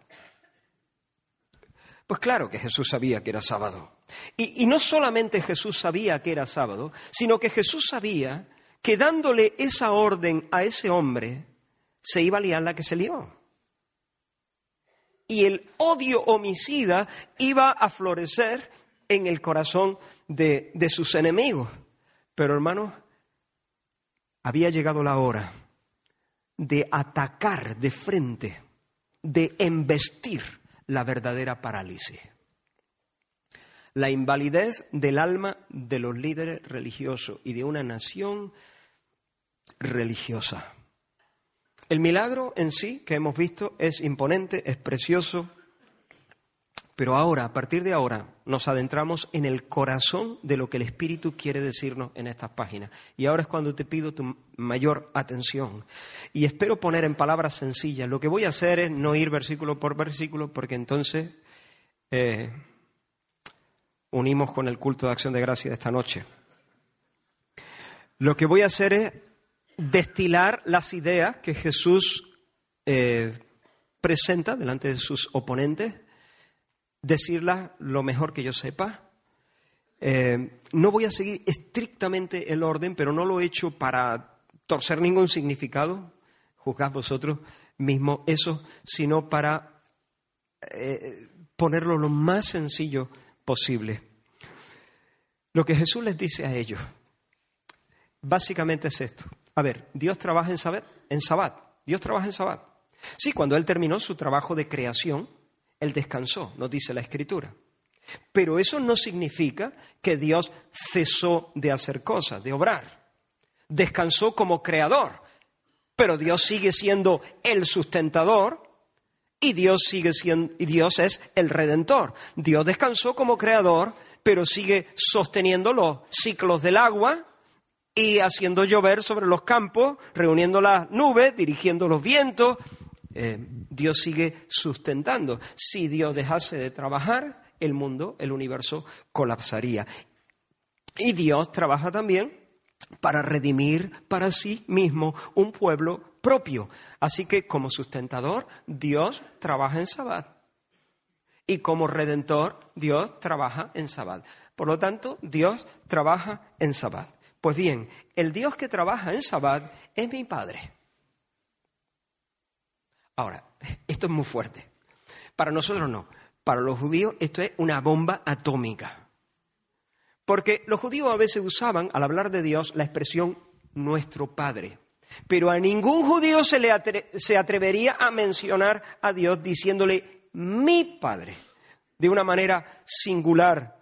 Pues claro que Jesús sabía que era sábado. Y, y, no solamente Jesús sabía que era sábado, sino que Jesús sabía que dándole esa orden a ese hombre, se iba a liar la que se lió. Y el odio homicida iba a florecer en el corazón de, de sus enemigos. Pero hermanos, había llegado la hora de atacar de frente, de embestir la verdadera parálisis. La invalidez del alma de los líderes religiosos y de una nación religiosa. El milagro en sí que hemos visto es imponente, es precioso, pero ahora, a partir de ahora, nos adentramos en el corazón de lo que el Espíritu quiere decirnos en estas páginas. Y ahora es cuando te pido tu mayor atención. Y espero poner en palabras sencillas. Lo que voy a hacer es no ir versículo por versículo, porque entonces eh, unimos con el culto de acción de gracia de esta noche. Lo que voy a hacer es destilar las ideas que Jesús eh, presenta delante de sus oponentes decirlas lo mejor que yo sepa. Eh, no voy a seguir estrictamente el orden, pero no lo he hecho para torcer ningún significado, juzgad vosotros mismos eso, sino para eh, ponerlo lo más sencillo posible. Lo que Jesús les dice a ellos, básicamente es esto. A ver, Dios trabaja en sabat, en sabat. Dios trabaja en sabat. Sí, cuando Él terminó su trabajo de creación, él descansó, nos dice la Escritura. Pero eso no significa que Dios cesó de hacer cosas, de obrar. Descansó como creador, pero Dios sigue siendo el sustentador y Dios sigue siendo y Dios es el redentor. Dios descansó como creador, pero sigue sosteniendo los ciclos del agua y haciendo llover sobre los campos, reuniendo las nubes, dirigiendo los vientos, eh, Dios sigue sustentando. Si Dios dejase de trabajar, el mundo, el universo colapsaría. Y Dios trabaja también para redimir para sí mismo un pueblo propio. Así que como sustentador, Dios trabaja en Sabbat. Y como redentor, Dios trabaja en Sabbat. Por lo tanto, Dios trabaja en Sabbat. Pues bien, el Dios que trabaja en Sabbat es mi Padre. Ahora, esto es muy fuerte. Para nosotros no. Para los judíos esto es una bomba atómica. Porque los judíos a veces usaban, al hablar de Dios, la expresión nuestro Padre. Pero a ningún judío se le se atrevería a mencionar a Dios diciéndole mi Padre, de una manera singular.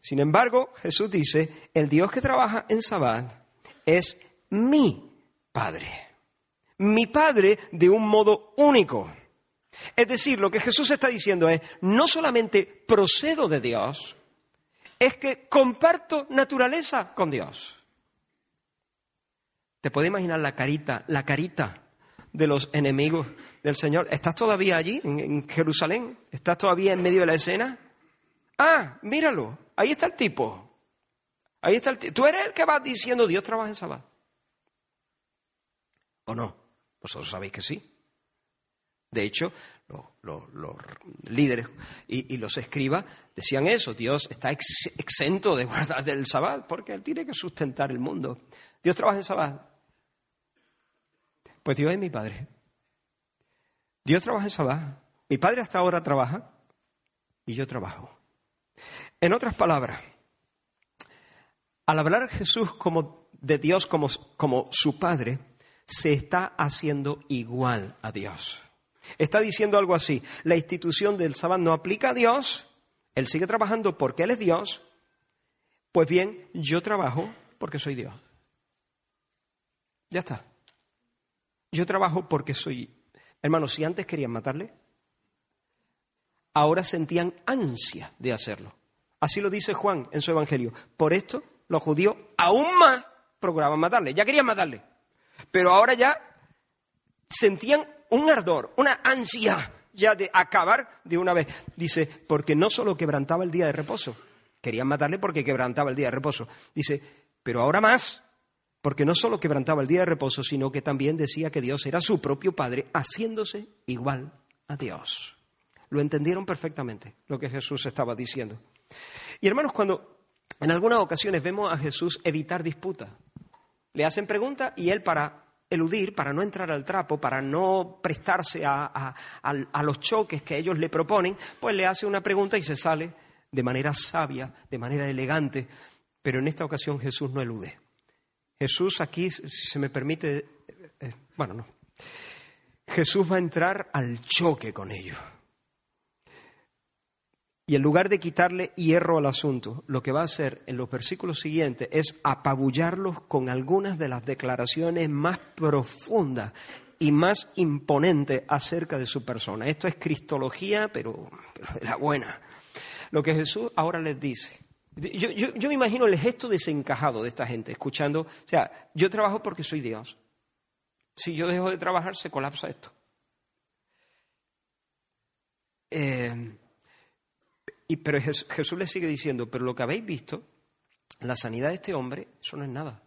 Sin embargo, Jesús dice, el Dios que trabaja en Sabbat es mi Padre mi Padre de un modo único. Es decir, lo que Jesús está diciendo es, no solamente procedo de Dios, es que comparto naturaleza con Dios. ¿Te puedes imaginar la carita, la carita de los enemigos del Señor? ¿Estás todavía allí, en, Jerusalén? ¿Estás todavía en medio de la escena? Ah, míralo, ahí está el tipo. Ahí está el tipo. Tú eres el que va diciendo Dios trabaja en sábado. ¿O no? Vosotros sabéis que sí. De hecho, líderes y, los escribas decían eso, Dios está exento de guardar el sabbat porque Él tiene que sustentar el mundo. Dios trabaja en sabbat. Pues Dios es mi Padre. Dios trabaja en sabbat. Mi Padre hasta ahora trabaja y yo trabajo. En otras palabras, al hablar Jesús como de Dios como, como su Padre, se está haciendo igual a Dios. Está diciendo algo así, la institución del sábado no aplica a Dios, Él sigue trabajando porque Él es Dios, pues bien, yo trabajo porque soy Dios. Ya está. Yo trabajo porque soy... Hermanos, si antes querían matarle, ahora sentían ansia de hacerlo. Así lo dice Juan en su Evangelio. Por esto los judíos aún más procuraban matarle. Ya querían matarle. Pero ahora ya sentían un ardor, una ansia ya de acabar de una vez. Dice, porque no solo quebrantaba el día de reposo, querían matarle porque quebrantaba el día de reposo. Dice, pero ahora más, porque no solo quebrantaba el día de reposo, sino que también decía que Dios era su propio Padre, haciéndose igual a Dios. Lo entendieron perfectamente lo que Jesús estaba diciendo. Y hermanos, cuando en algunas ocasiones vemos a Jesús evitar disputas, le hacen preguntas y él para eludir, para no entrar al trapo, para no prestarse a, los choques que ellos le proponen, pues le hace una pregunta y se sale de manera sabia, de manera elegante, pero en esta ocasión Jesús no elude. Jesús aquí, si se me permite, eh, eh, bueno, no. Jesús va a entrar al choque con ellos. Y en lugar de quitarle hierro al asunto, lo que va a hacer en los versículos siguientes es apabullarlos con algunas de las declaraciones más profundas y más imponentes acerca de su persona. Esto es cristología, pero, de la buena. Lo que Jesús ahora les dice. Yo, yo me imagino el gesto desencajado de esta gente, escuchando, o sea, yo trabajo porque soy Dios. Si yo dejo de trabajar, se colapsa esto. Eh, y, pero Jesús le sigue diciendo, pero lo que habéis visto, la sanidad de este hombre, eso no es nada.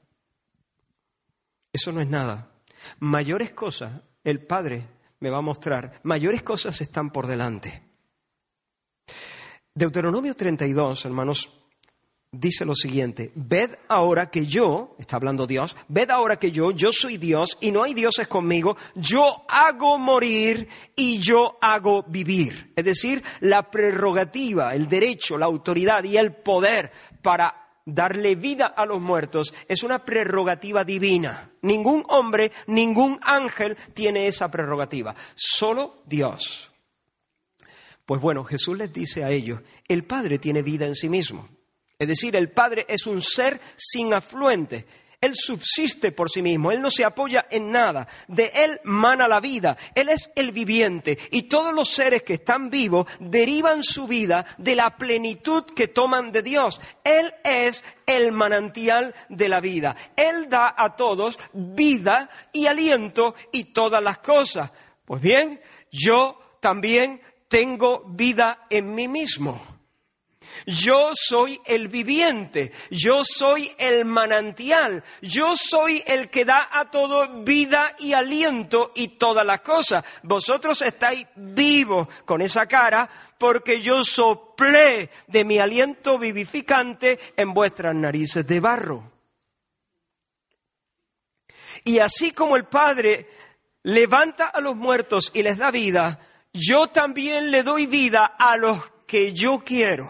Eso no es nada. Mayores cosas, el Padre me va a mostrar, mayores cosas están por delante. Deuteronomio 32, hermanos, dice lo siguiente, ved ahora que yo, está hablando Dios, ved ahora que yo, yo soy Dios y no hay dioses conmigo, yo hago morir y yo hago vivir. Es decir, la prerrogativa, el derecho, la autoridad y el poder para darle vida a los muertos es una prerrogativa divina. Ningún hombre, ningún ángel tiene esa prerrogativa, solo Dios. Pues bueno, Jesús les dice a ellos, el Padre tiene vida en sí mismo. Es decir, el Padre es un ser sin afluente. Él subsiste por sí mismo, Él no se apoya en nada, de Él mana la vida, Él es el viviente y todos los seres que están vivos derivan su vida de la plenitud que toman de Dios. Él es el manantial de la vida, Él da a todos vida y aliento y todas las cosas. Pues bien, yo también tengo vida en mí mismo. Yo soy el viviente, yo soy el manantial, yo soy el que da a todo vida y aliento y todas las cosas. Vosotros estáis vivos con esa cara porque yo soplé de mi aliento vivificante en vuestras narices de barro. Y así como el Padre levanta a los muertos y les da vida, yo también le doy vida a los que yo quiero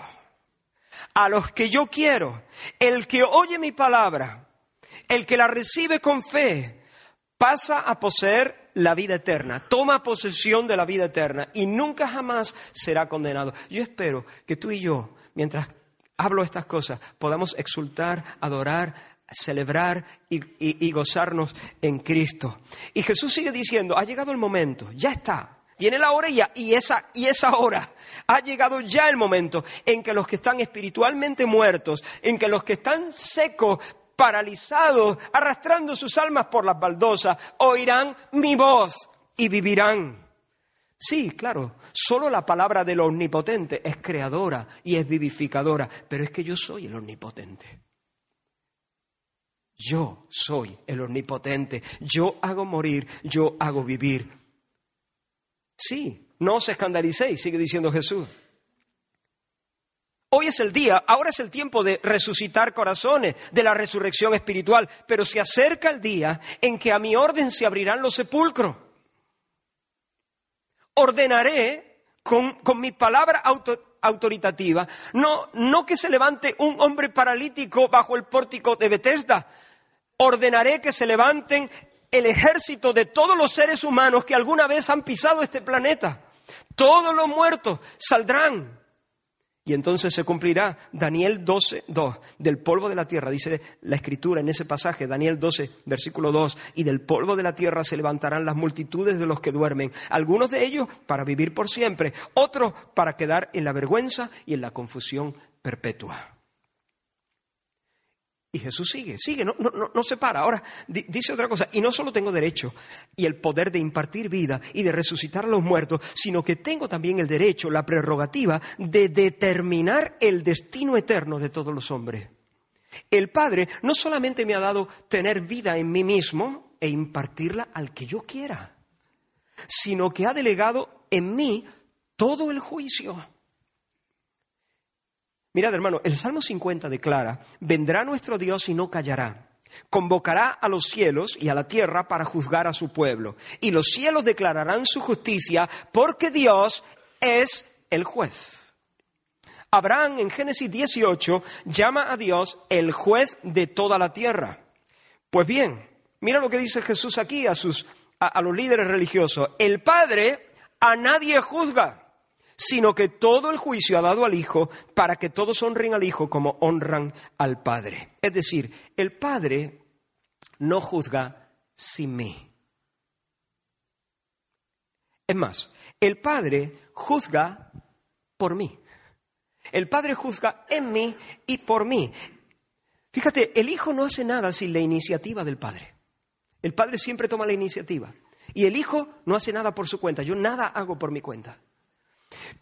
a los que yo quiero. El que oye mi palabra, el que la recibe con fe, pasa a poseer la vida eterna, toma posesión de la vida eterna y nunca jamás será condenado. Yo espero que tú y yo, mientras hablo estas cosas, podamos exultar, adorar, celebrar y, y, gozarnos en Cristo. Y Jesús sigue diciendo, ha llegado el momento, ya está, Viene la hora y, y, esa, y esa hora. Ha llegado ya el momento en que los que están espiritualmente muertos, en que los que están secos, paralizados, arrastrando sus almas por las baldosas, oirán mi voz y vivirán. Sí, claro, solo la palabra del omnipotente es creadora y es vivificadora, pero es que yo soy el omnipotente. Yo soy el omnipotente, yo hago morir, yo hago vivir. Sí, no os escandalicéis, sigue diciendo Jesús. Hoy es el día, ahora es el tiempo de resucitar corazones, de la resurrección espiritual, pero se acerca el día en que a mi orden se abrirán los sepulcros. Ordenaré con, mi palabra autoritativa, no, no que se levante un hombre paralítico bajo el pórtico de Bethesda, ordenaré que se levanten el ejército de todos los seres humanos que alguna vez han pisado este planeta. Todos los muertos saldrán y entonces se cumplirá Daniel 12, 2, del polvo de la tierra, dice la escritura en ese pasaje, Daniel 12, versículo 2, y del polvo de la tierra se levantarán las multitudes de los que duermen, algunos de ellos para vivir por siempre, otros para quedar en la vergüenza y en la confusión perpetua. Y Jesús sigue, sigue, no, no, no, se para. Ahora, dice otra cosa, y no solo tengo derecho y el poder de impartir vida y de resucitar a los muertos, sino que tengo también el derecho, la prerrogativa de determinar el destino eterno de todos los hombres. El Padre no solamente me ha dado tener vida en mí mismo e impartirla al que yo quiera, sino que ha delegado en mí todo el juicio. Mirad, hermano, el Salmo 50 declara, vendrá nuestro Dios y no callará. Convocará a los cielos y a la tierra para juzgar a su pueblo. Y los cielos declararán su justicia porque Dios es el juez. Abraham en Génesis 18 llama a Dios el juez de toda la tierra. Pues bien, mira lo que dice Jesús aquí a, sus, a los líderes religiosos. El Padre a nadie juzga sino que todo el juicio ha dado al Hijo para que todos honren al Hijo como honran al Padre. Es decir, el Padre no juzga sin mí. Es más, el Padre juzga por mí. El Padre juzga en mí y por mí. Fíjate, el Hijo no hace nada sin la iniciativa del Padre. El Padre siempre toma la iniciativa. Y el Hijo no hace nada por su cuenta. Yo nada hago por mi cuenta.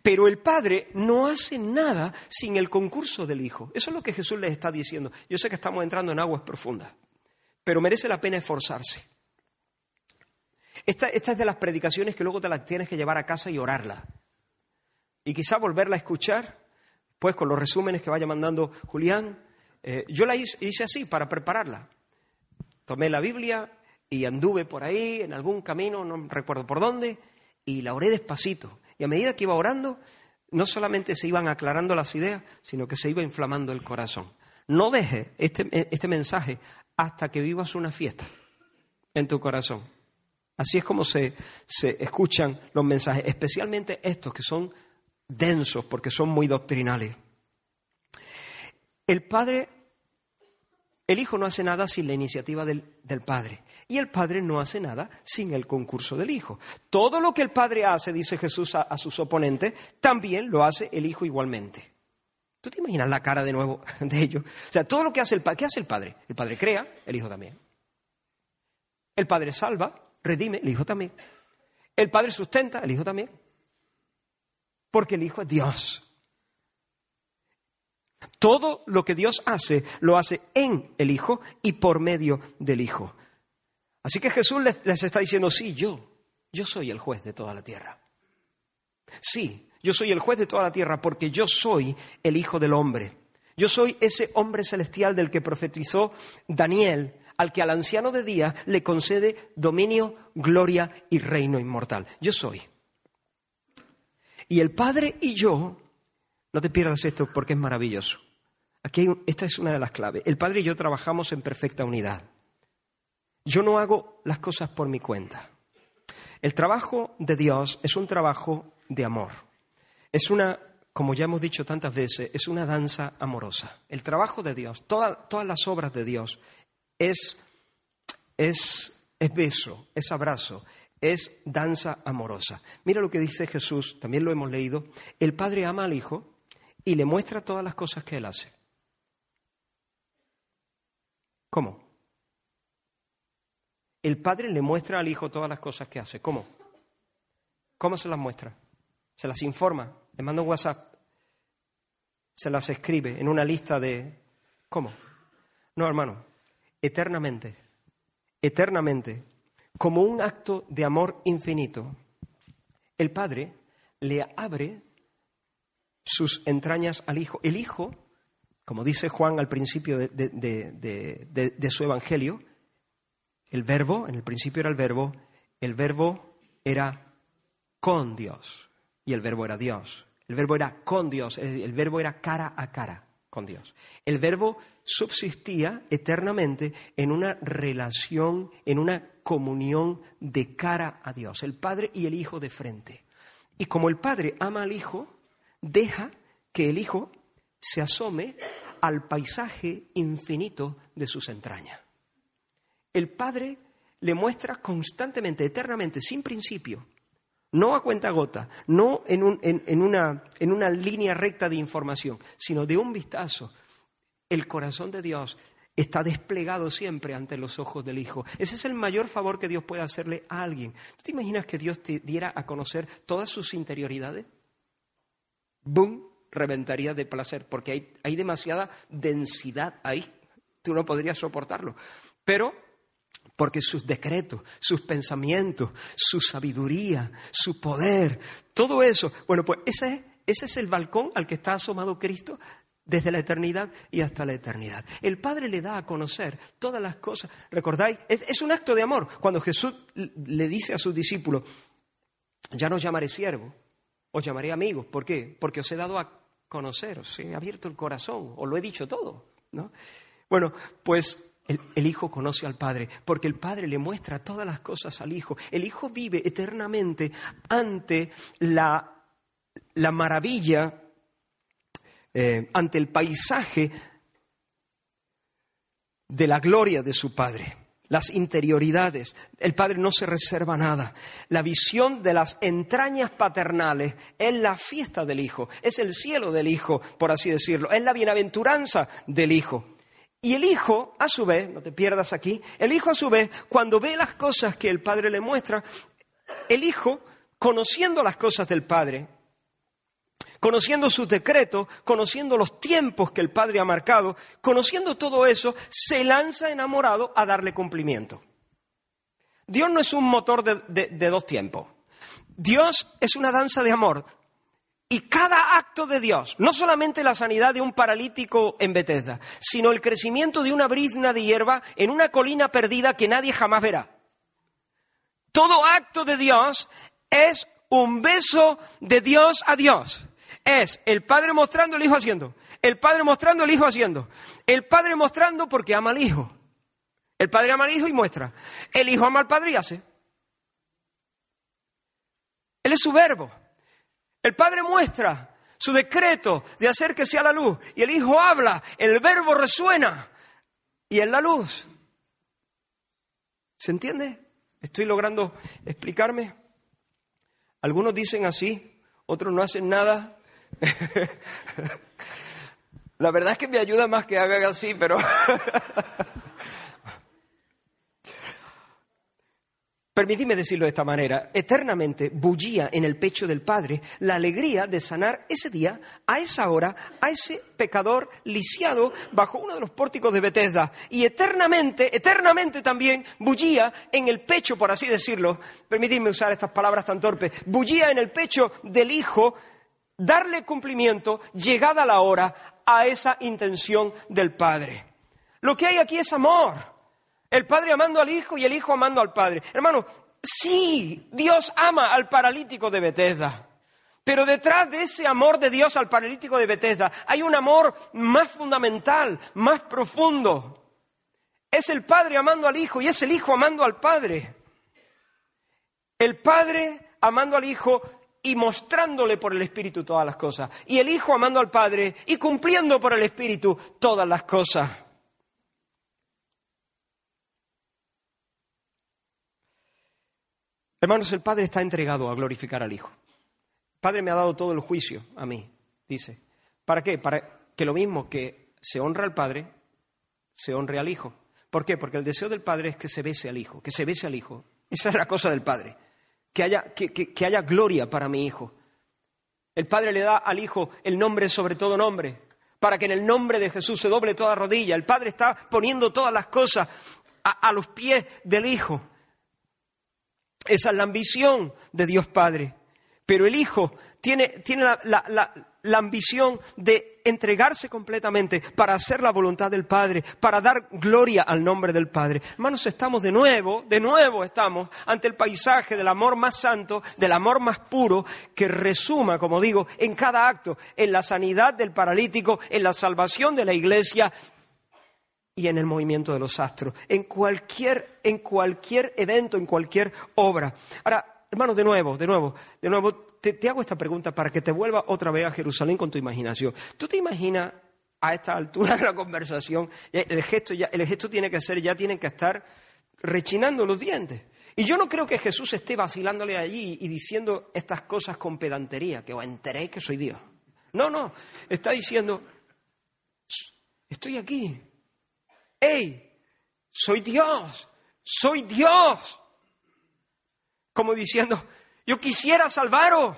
Pero el Padre no hace nada sin el concurso del Hijo. Eso es lo que Jesús les está diciendo. Yo sé que estamos entrando en aguas profundas, pero merece la pena esforzarse. Esta, es de las predicaciones que luego te las tienes que llevar a casa y orarla. Y quizá volverla a escuchar, pues con los resúmenes que vaya mandando Julián. Eh, yo la hice, hice así para prepararla. Tomé la Biblia y anduve por ahí, en algún camino, no recuerdo por dónde, y la oré despacito. Y a medida que iba orando, no solamente se iban aclarando las ideas, sino que se iba inflamando el corazón. No dejes este, este mensaje hasta que vivas una fiesta en tu corazón. Así es como se, se escuchan los mensajes, especialmente estos que son densos porque son muy doctrinales. El Padre el Hijo no hace nada sin la iniciativa del, Padre. Y el Padre no hace nada sin el concurso del Hijo. Todo lo que el Padre hace, dice Jesús a, sus oponentes, también lo hace el Hijo igualmente. ¿Tú te imaginas la cara de nuevo de ellos? O sea, todo lo que hace el Padre, ¿qué hace el Padre? El Padre crea, el Hijo también. El Padre salva, redime, el Hijo también. El Padre sustenta, el Hijo también. Porque el Hijo es Dios. Todo lo que Dios hace, lo hace en el Hijo y por medio del Hijo. Así que Jesús les, está diciendo, sí, yo, yo soy el juez de toda la tierra. Sí, yo soy el juez de toda la tierra porque yo soy el Hijo del Hombre. Yo soy ese hombre celestial del que profetizó Daniel, al que al anciano de día le concede dominio, gloria y reino inmortal. Yo soy. Y el Padre y yo no te pierdas esto porque es maravilloso. Aquí esta es una de las claves. El Padre y yo trabajamos en perfecta unidad. Yo no hago las cosas por mi cuenta. El trabajo de Dios es un trabajo de amor. Es una, como ya hemos dicho tantas veces, es una danza amorosa. El trabajo de Dios, todas las obras de Dios, es, es, es beso, es abrazo, es danza amorosa. Mira lo que dice Jesús, también lo hemos leído. El Padre ama al Hijo y le muestra todas las cosas que él hace. ¿Cómo? El padre le muestra al hijo todas las cosas que hace. ¿Cómo? ¿Cómo se las muestra? Se las informa, le manda un WhatsApp, se las escribe en una lista de... ¿Cómo? No, hermano, eternamente, eternamente, como un acto de amor infinito, el Padre le abre sus entrañas al Hijo. El Hijo, como dice Juan al principio de, de, su Evangelio, el verbo, en el principio era el verbo, el verbo era con Dios y el verbo era Dios. El verbo era con Dios, el verbo era cara a cara con Dios. El verbo subsistía eternamente en una relación, en una comunión de cara a Dios, el Padre y el Hijo de frente. Y como el Padre ama al Hijo, deja que el Hijo se asome al paisaje infinito de sus entrañas. El Padre le muestra constantemente, eternamente, sin principio, no a cuenta gota, no en, una, en una línea recta de información, sino de un vistazo. El corazón de Dios está desplegado siempre ante los ojos del Hijo. Ese es el mayor favor que Dios puede hacerle a alguien. ¿Tú te imaginas que Dios te diera a conocer todas sus interioridades? ¡Bum! Reventaría de placer, porque hay, hay demasiada densidad ahí. Tú no podrías soportarlo. Pero porque sus decretos, sus pensamientos, su sabiduría, su poder, todo eso, bueno, pues ese es, ese es el balcón al que está asomado Cristo desde la eternidad y hasta la eternidad. El Padre le da a conocer todas las cosas. ¿Recordáis? Es, un acto de amor. Cuando Jesús le dice a sus discípulos, ya no llamaré siervo, os llamaré amigos. ¿Por qué? Porque os he dado a conocer, os he abierto el corazón, os lo he dicho todo. ¿no? Bueno, pues el, Hijo conoce al Padre, porque el Padre le muestra todas las cosas al Hijo. El Hijo vive eternamente ante la, maravilla, eh, ante el paisaje de la gloria de su Padre, las interioridades. El Padre no se reserva nada. La visión de las entrañas paternales es la fiesta del Hijo, es el cielo del Hijo, por así decirlo, es la bienaventuranza del Hijo. Y el hijo, a su vez, no te pierdas aquí, el hijo a su vez, cuando ve las cosas que el padre le muestra, el hijo, conociendo las cosas del padre, conociendo sus decretos, conociendo los tiempos que el padre ha marcado, conociendo todo eso, se lanza enamorado a darle cumplimiento. Dios no es un motor de, dos tiempos. Dios es una danza de amor. Y cada acto de Dios, no solamente la sanidad de un paralítico en Bethesda, sino el crecimiento de una brizna de hierba en una colina perdida que nadie jamás verá. Todo acto de Dios es un beso de Dios a Dios. Es el Padre mostrando, el Hijo haciendo. El Padre mostrando, el Hijo haciendo. El Padre mostrando porque ama al Hijo. El Padre ama al Hijo y muestra. El Hijo ama al Padre y hace. Él es su verbo. El Padre muestra su decreto de hacer que sea la luz y el Hijo habla, el verbo resuena y es la luz. ¿Se entiende? ¿Estoy logrando explicarme? Algunos dicen así, otros no hacen nada. la verdad es que me ayuda más que hagan así, pero... permitidme decirlo de esta manera, eternamente bullía en el pecho del Padre la alegría de sanar ese día, a esa hora, a ese pecador lisiado bajo uno de los pórticos de Bethesda. Y eternamente, eternamente también bullía en el pecho, por así decirlo, permitidme usar estas palabras tan torpes, bullía en el pecho del Hijo darle cumplimiento, llegada la hora, a esa intención del Padre. Lo que hay aquí es amor. El padre amando al hijo y el hijo amando al padre. Hermano, sí, Dios ama al paralítico de Bethesda. Pero detrás de ese amor de Dios al paralítico de Bethesda hay un amor más fundamental, más profundo. Es el padre amando al hijo y es el hijo amando al padre. El padre amando al hijo y mostrándole por el Espíritu todas las cosas. Y el hijo amando al padre y cumpliendo por el Espíritu todas las cosas. Hermanos, el Padre está entregado a glorificar al Hijo. El Padre me ha dado todo el juicio a mí, dice. ¿Para qué? Para que lo mismo que se honra al Padre, se honre al Hijo. ¿Por qué? Porque el deseo del Padre es que se bese al Hijo, que se bese al Hijo. Esa es la cosa del Padre. Que haya, que, haya gloria para mi Hijo. El Padre le da al Hijo el nombre sobre todo nombre, para que en el nombre de Jesús se doble toda rodilla. El Padre está poniendo todas las cosas a los pies del Hijo. Esa es la ambición de Dios Padre. Pero el Hijo tiene, tiene la, la, la, ambición de entregarse completamente para hacer la voluntad del Padre, para dar gloria al nombre del Padre. Hermanos, estamos de nuevo, de nuevo estamos ante el paisaje del amor más santo, del amor más puro, que resuma, como digo, en cada acto, en la sanidad del paralítico, en la salvación de la iglesia y en el movimiento de los astros, en cualquier, en cualquier evento, en cualquier obra. Ahora, Hermanos, de nuevo, de nuevo, de nuevo, te, hago esta pregunta para que te vuelva otra vez a Jerusalén con tu imaginación. ¿Tú te imaginas a esta altura de la conversación, el gesto, ya, el gesto tiene que ser, ya tienen que estar rechinando los dientes? Y yo no creo que Jesús esté vacilándole allí y diciendo estas cosas con pedantería, que os enteréis que soy Dios. No, no, está diciendo, estoy aquí. ¡Ey! Soy Dios, soy Dios como diciendo, yo quisiera salvaros,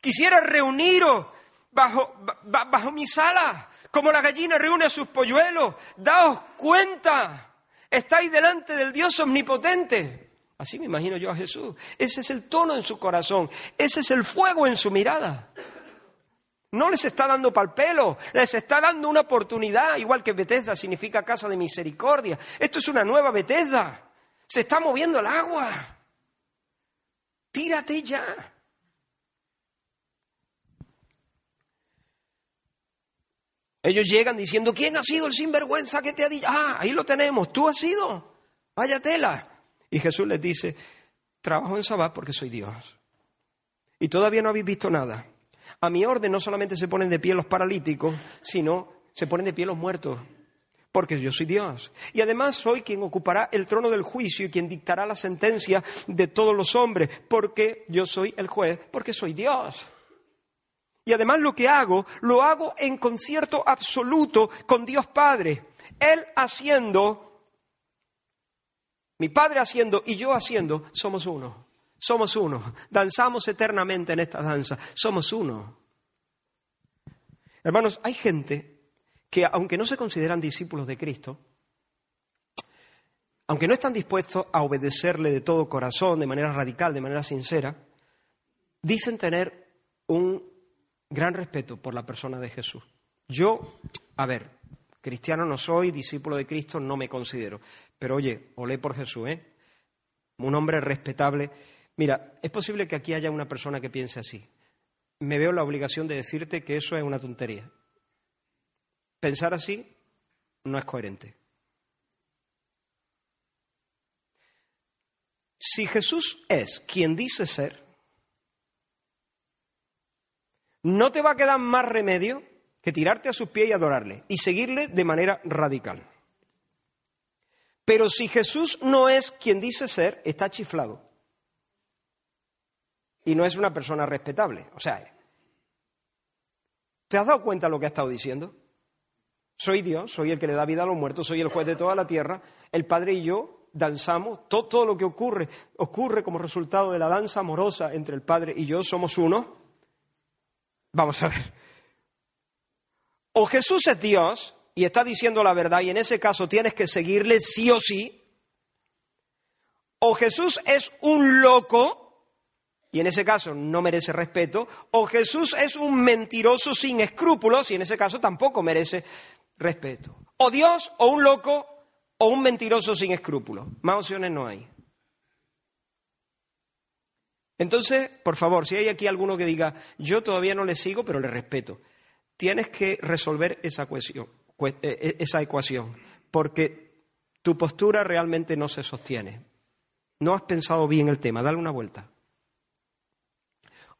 quisiera reuniros bajo, bajo mi sala, como la gallina reúne a sus polluelos, daos cuenta, estáis delante del Dios omnipotente. Así me imagino yo a Jesús. Ese es el tono en su corazón, ese es el fuego en su mirada. No les está dando pal pelo, les está dando una oportunidad, igual que Bethesda significa casa de misericordia. Esto es una nueva Bethesda. Se está moviendo el agua. Tírate ya. Ellos llegan diciendo, ¿quién ha sido el sinvergüenza que te ha dicho? Ah, ahí lo tenemos, tú has sido. Vaya tela. Y Jesús les dice, trabajo en Sabbat porque soy Dios. Y todavía no habéis visto nada. A mi orden no solamente se ponen de pie los paralíticos, sino se ponen de pie los muertos porque yo soy Dios. Y además soy quien ocupará el trono del juicio y quien dictará la sentencia de todos los hombres, porque yo soy el juez, porque soy Dios. Y además lo que hago, lo hago en concierto absoluto con Dios Padre. Él haciendo, mi Padre haciendo y yo haciendo, somos uno. Somos uno. Danzamos eternamente en esta danza. Somos uno. Hermanos, hay gente que aunque no se consideran discípulos de Cristo, aunque no están dispuestos a obedecerle de todo corazón, de manera radical, de manera sincera, dicen tener un gran respeto por la persona de Jesús. Yo, a ver, cristiano no soy, discípulo de Cristo no me considero, pero oye, olé por Jesús, ¿eh? Un hombre respetable. Mira, es posible que aquí haya una persona que piense así. Me veo la obligación de decirte que eso es una tontería. Pensar así no es coherente. Si Jesús es quien dice ser, no te va a quedar más remedio que tirarte a sus pies y adorarle y seguirle de manera radical. Pero si Jesús no es quien dice ser, está chiflado. Y no es una persona respetable. O sea, ¿te has dado cuenta de lo que ha estado diciendo? Soy Dios, soy el que le da vida a los muertos, soy el juez de toda la tierra. El Padre y yo danzamos. Todo, lo que ocurre ocurre como resultado de la danza amorosa entre el Padre y yo. Somos uno. Vamos a ver. O Jesús es Dios y está diciendo la verdad y en ese caso tienes que seguirle sí o sí. O Jesús es un loco y en ese caso no merece respeto, o Jesús es un mentiroso sin escrúpulos y en ese caso tampoco merece respeto. O Dios, o un loco, o un mentiroso sin escrúpulos. Más opciones no hay. Entonces, por favor, si hay aquí alguno que diga, yo todavía no le sigo, pero le respeto, tienes que resolver esa, eh, eh, esa ecuación, porque tu postura realmente no se sostiene. No has pensado bien el tema, dale una vuelta.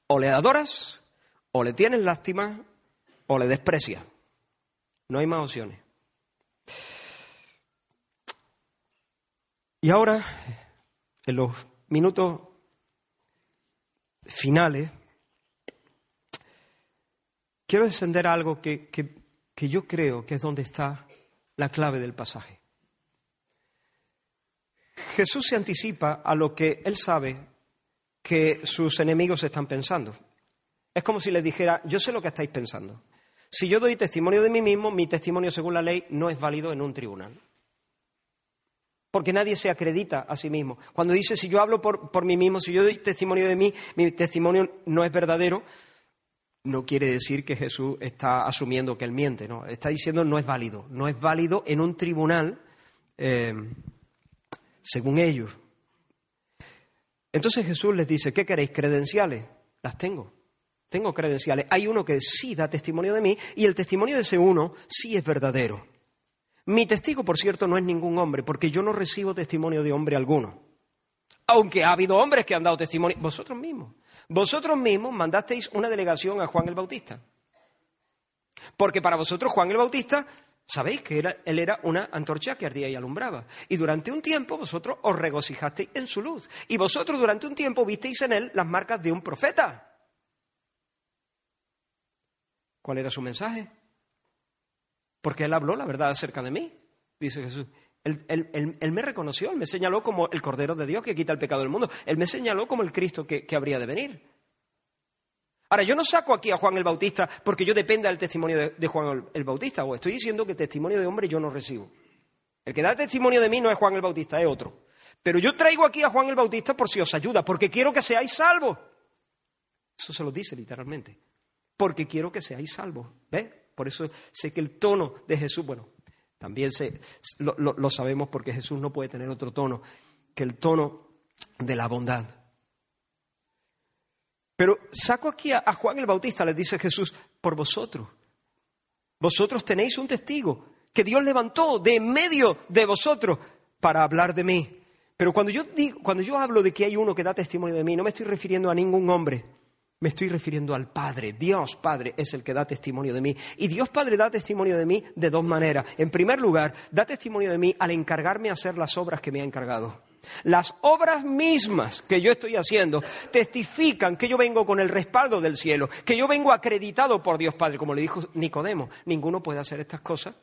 O le adoras, o le tienes lástima, o le desprecias. No hay más opciones. Y ahora, en los minutos finales, quiero descender algo que, que, yo creo que es donde está la clave del pasaje. Jesús se anticipa a lo que él sabe que sus enemigos están pensando. Es como si les dijera, yo sé lo que estáis pensando. Si yo doy testimonio de mí mismo, mi testimonio según la ley no es válido en un tribunal. porque nadie se acredita a sí mismo. Cuando dice, si yo hablo por, por mí mismo, si yo doy testimonio de mí, mi testimonio no es verdadero, no quiere decir que Jesús está asumiendo que él miente, no, está diciendo no es válido, no es válido en un tribunal eh, según ellos. Entonces Jesús les dice, ¿qué queréis? ¿Credenciales? Las tengo. Tengo credenciales. Hay uno que sí da testimonio de mí y el testimonio de ese uno sí es verdadero. Mi testigo, por cierto, no es ningún hombre, porque yo no recibo testimonio de hombre alguno. Aunque ha habido hombres que han dado testimonio, vosotros mismos. Vosotros mismos mandasteis una delegación a Juan el Bautista. Porque para vosotros Juan el Bautista, sabéis que él era una antorcha que ardía y alumbraba. Y durante un tiempo vosotros os regocijasteis en su luz. Y vosotros durante un tiempo visteis en él las marcas de un profeta. ¿Cuál era su mensaje? Porque él habló la verdad acerca de mí, dice Jesús. Él, me reconoció, él me señaló como el Cordero de Dios que quita el pecado del mundo. Él me señaló como el Cristo que, habría de venir. Ahora, yo no saco aquí a Juan el Bautista porque yo dependa del testimonio de, Juan el Bautista, o estoy diciendo que testimonio de hombre yo no recibo. El que da testimonio de mí no es Juan el Bautista, es otro. Pero yo traigo aquí a Juan el Bautista por si os ayuda, porque quiero que seáis salvos. Eso se lo dice literalmente. Porque quiero que seáis salvos. ¿Ves? Por eso sé que el tono de Jesús, bueno, también lo, sabemos porque Jesús no puede tener otro tono que el tono de la bondad. Pero saco aquí a, Juan el Bautista, le dice Jesús, por vosotros. Vosotros tenéis un testigo que Dios levantó de medio de vosotros para hablar de mí. Pero cuando yo, digo, cuando yo hablo de que hay uno que da testimonio de mí, no me estoy refiriendo a ningún hombre. Me estoy refiriendo al Padre. Dios Padre es el que da testimonio de mí. Y Dios Padre da testimonio de mí de dos maneras. En primer lugar, da testimonio de mí al encargarme a hacer las obras que me ha encargado. Las obras mismas que yo estoy haciendo testifican que yo vengo con el respaldo del cielo, que yo vengo acreditado por Dios Padre. Como le dijo Nicodemo, ninguno puede hacer estas cosas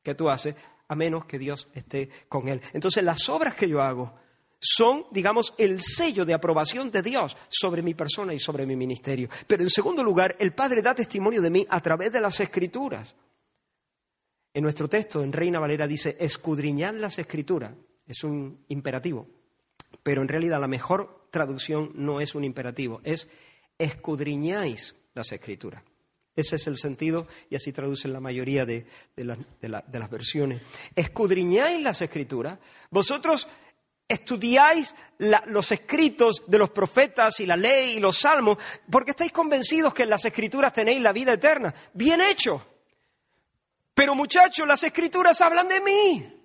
que tú haces a menos que Dios esté con él. Entonces las obras que yo hago son, digamos, el sello de aprobación de Dios sobre mi persona y sobre mi ministerio. Pero en segundo lugar, el Padre da testimonio de mí a través de las Escrituras. En nuestro texto, en Reina Valera, dice, escudriñad las Escrituras. Es un imperativo. Pero en realidad la mejor traducción no es un imperativo, es escudriñáis las Escrituras. Ese es el sentido y así traducen la mayoría de, las versiones. Escudriñáis las escrituras. Vosotros estudiáis los escritos de los profetas y la ley y los salmos, porque estáis convencidos que en las escrituras tenéis la vida eterna. Bien hecho. Pero muchachos, las escrituras hablan de mí.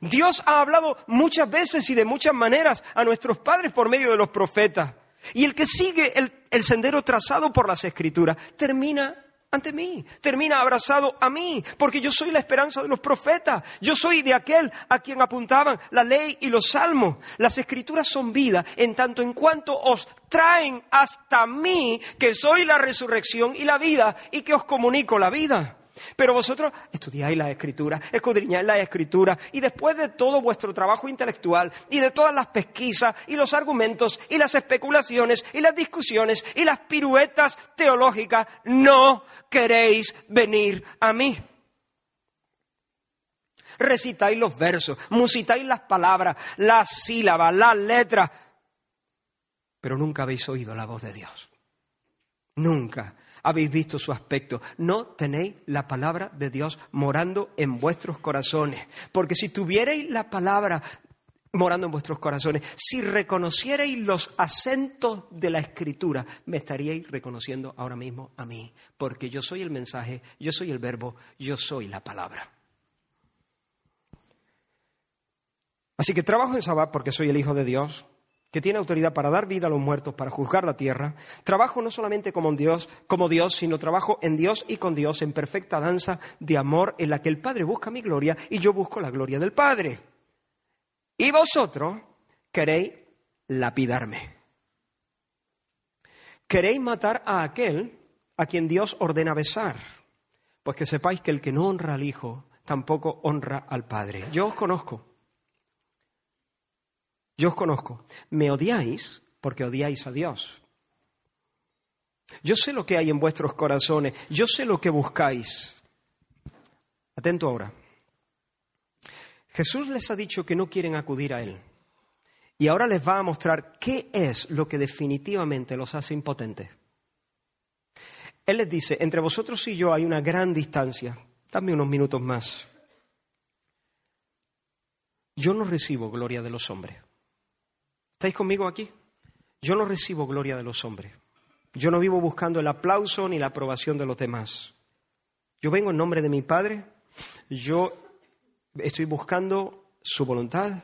Dios ha hablado muchas veces y de muchas maneras a nuestros padres por medio de los profetas. Y el que sigue el sendero trazado por las escrituras termina ante mí, termina abrazado a mí, porque yo soy la esperanza de los profetas, yo soy de aquel a quien apuntaban la ley y los salmos. Las escrituras son vida en tanto en cuanto os traen hasta mí, que soy la resurrección y la vida, y que os comunico la vida. Pero vosotros estudiáis la escritura, escudriñáis la escritura y después de todo vuestro trabajo intelectual y de todas las pesquisas y los argumentos y las especulaciones y las discusiones y las piruetas teológicas, no queréis venir a mí. Recitáis los versos, musitáis las palabras, las sílabas, las letras, pero nunca habéis oído la voz de Dios. Nunca habéis visto su aspecto. No tenéis la palabra de Dios morando en vuestros corazones. Porque si tuvierais la palabra morando en vuestros corazones, si reconocierais los acentos de la escritura, me estaríais reconociendo ahora mismo a mí. Porque yo soy el mensaje, yo soy el verbo, yo soy la palabra. Así que trabajo en Sabbat porque soy el Hijo de Dios, que tiene autoridad para dar vida a los muertos, para juzgar la tierra. Trabajo no solamente como Dios, como Dios, sino trabajo en Dios y con Dios, en perfecta danza de amor en la que el Padre busca mi gloria y yo busco la gloria del Padre. Y vosotros queréis lapidarme. Queréis matar a aquel a quien Dios ordena besar. Pues que sepáis que el que no honra al Hijo tampoco honra al Padre. Yo os conozco. Yo os conozco. Me odiáis porque odiáis a Dios. Yo sé lo que hay en vuestros corazones. Yo sé lo que buscáis. Atento ahora. Jesús les ha dicho que no quieren acudir a Él. Y ahora les va a mostrar qué es lo que definitivamente los hace impotentes. Él les dice, entre vosotros y yo hay una gran distancia. Dame unos minutos más. Yo no recibo gloria de los hombres. ¿Estáis conmigo aquí? Yo no recibo gloria de los hombres. Yo no vivo buscando el aplauso ni la aprobación de los demás. Yo vengo en nombre de mi Padre. Yo estoy buscando su voluntad.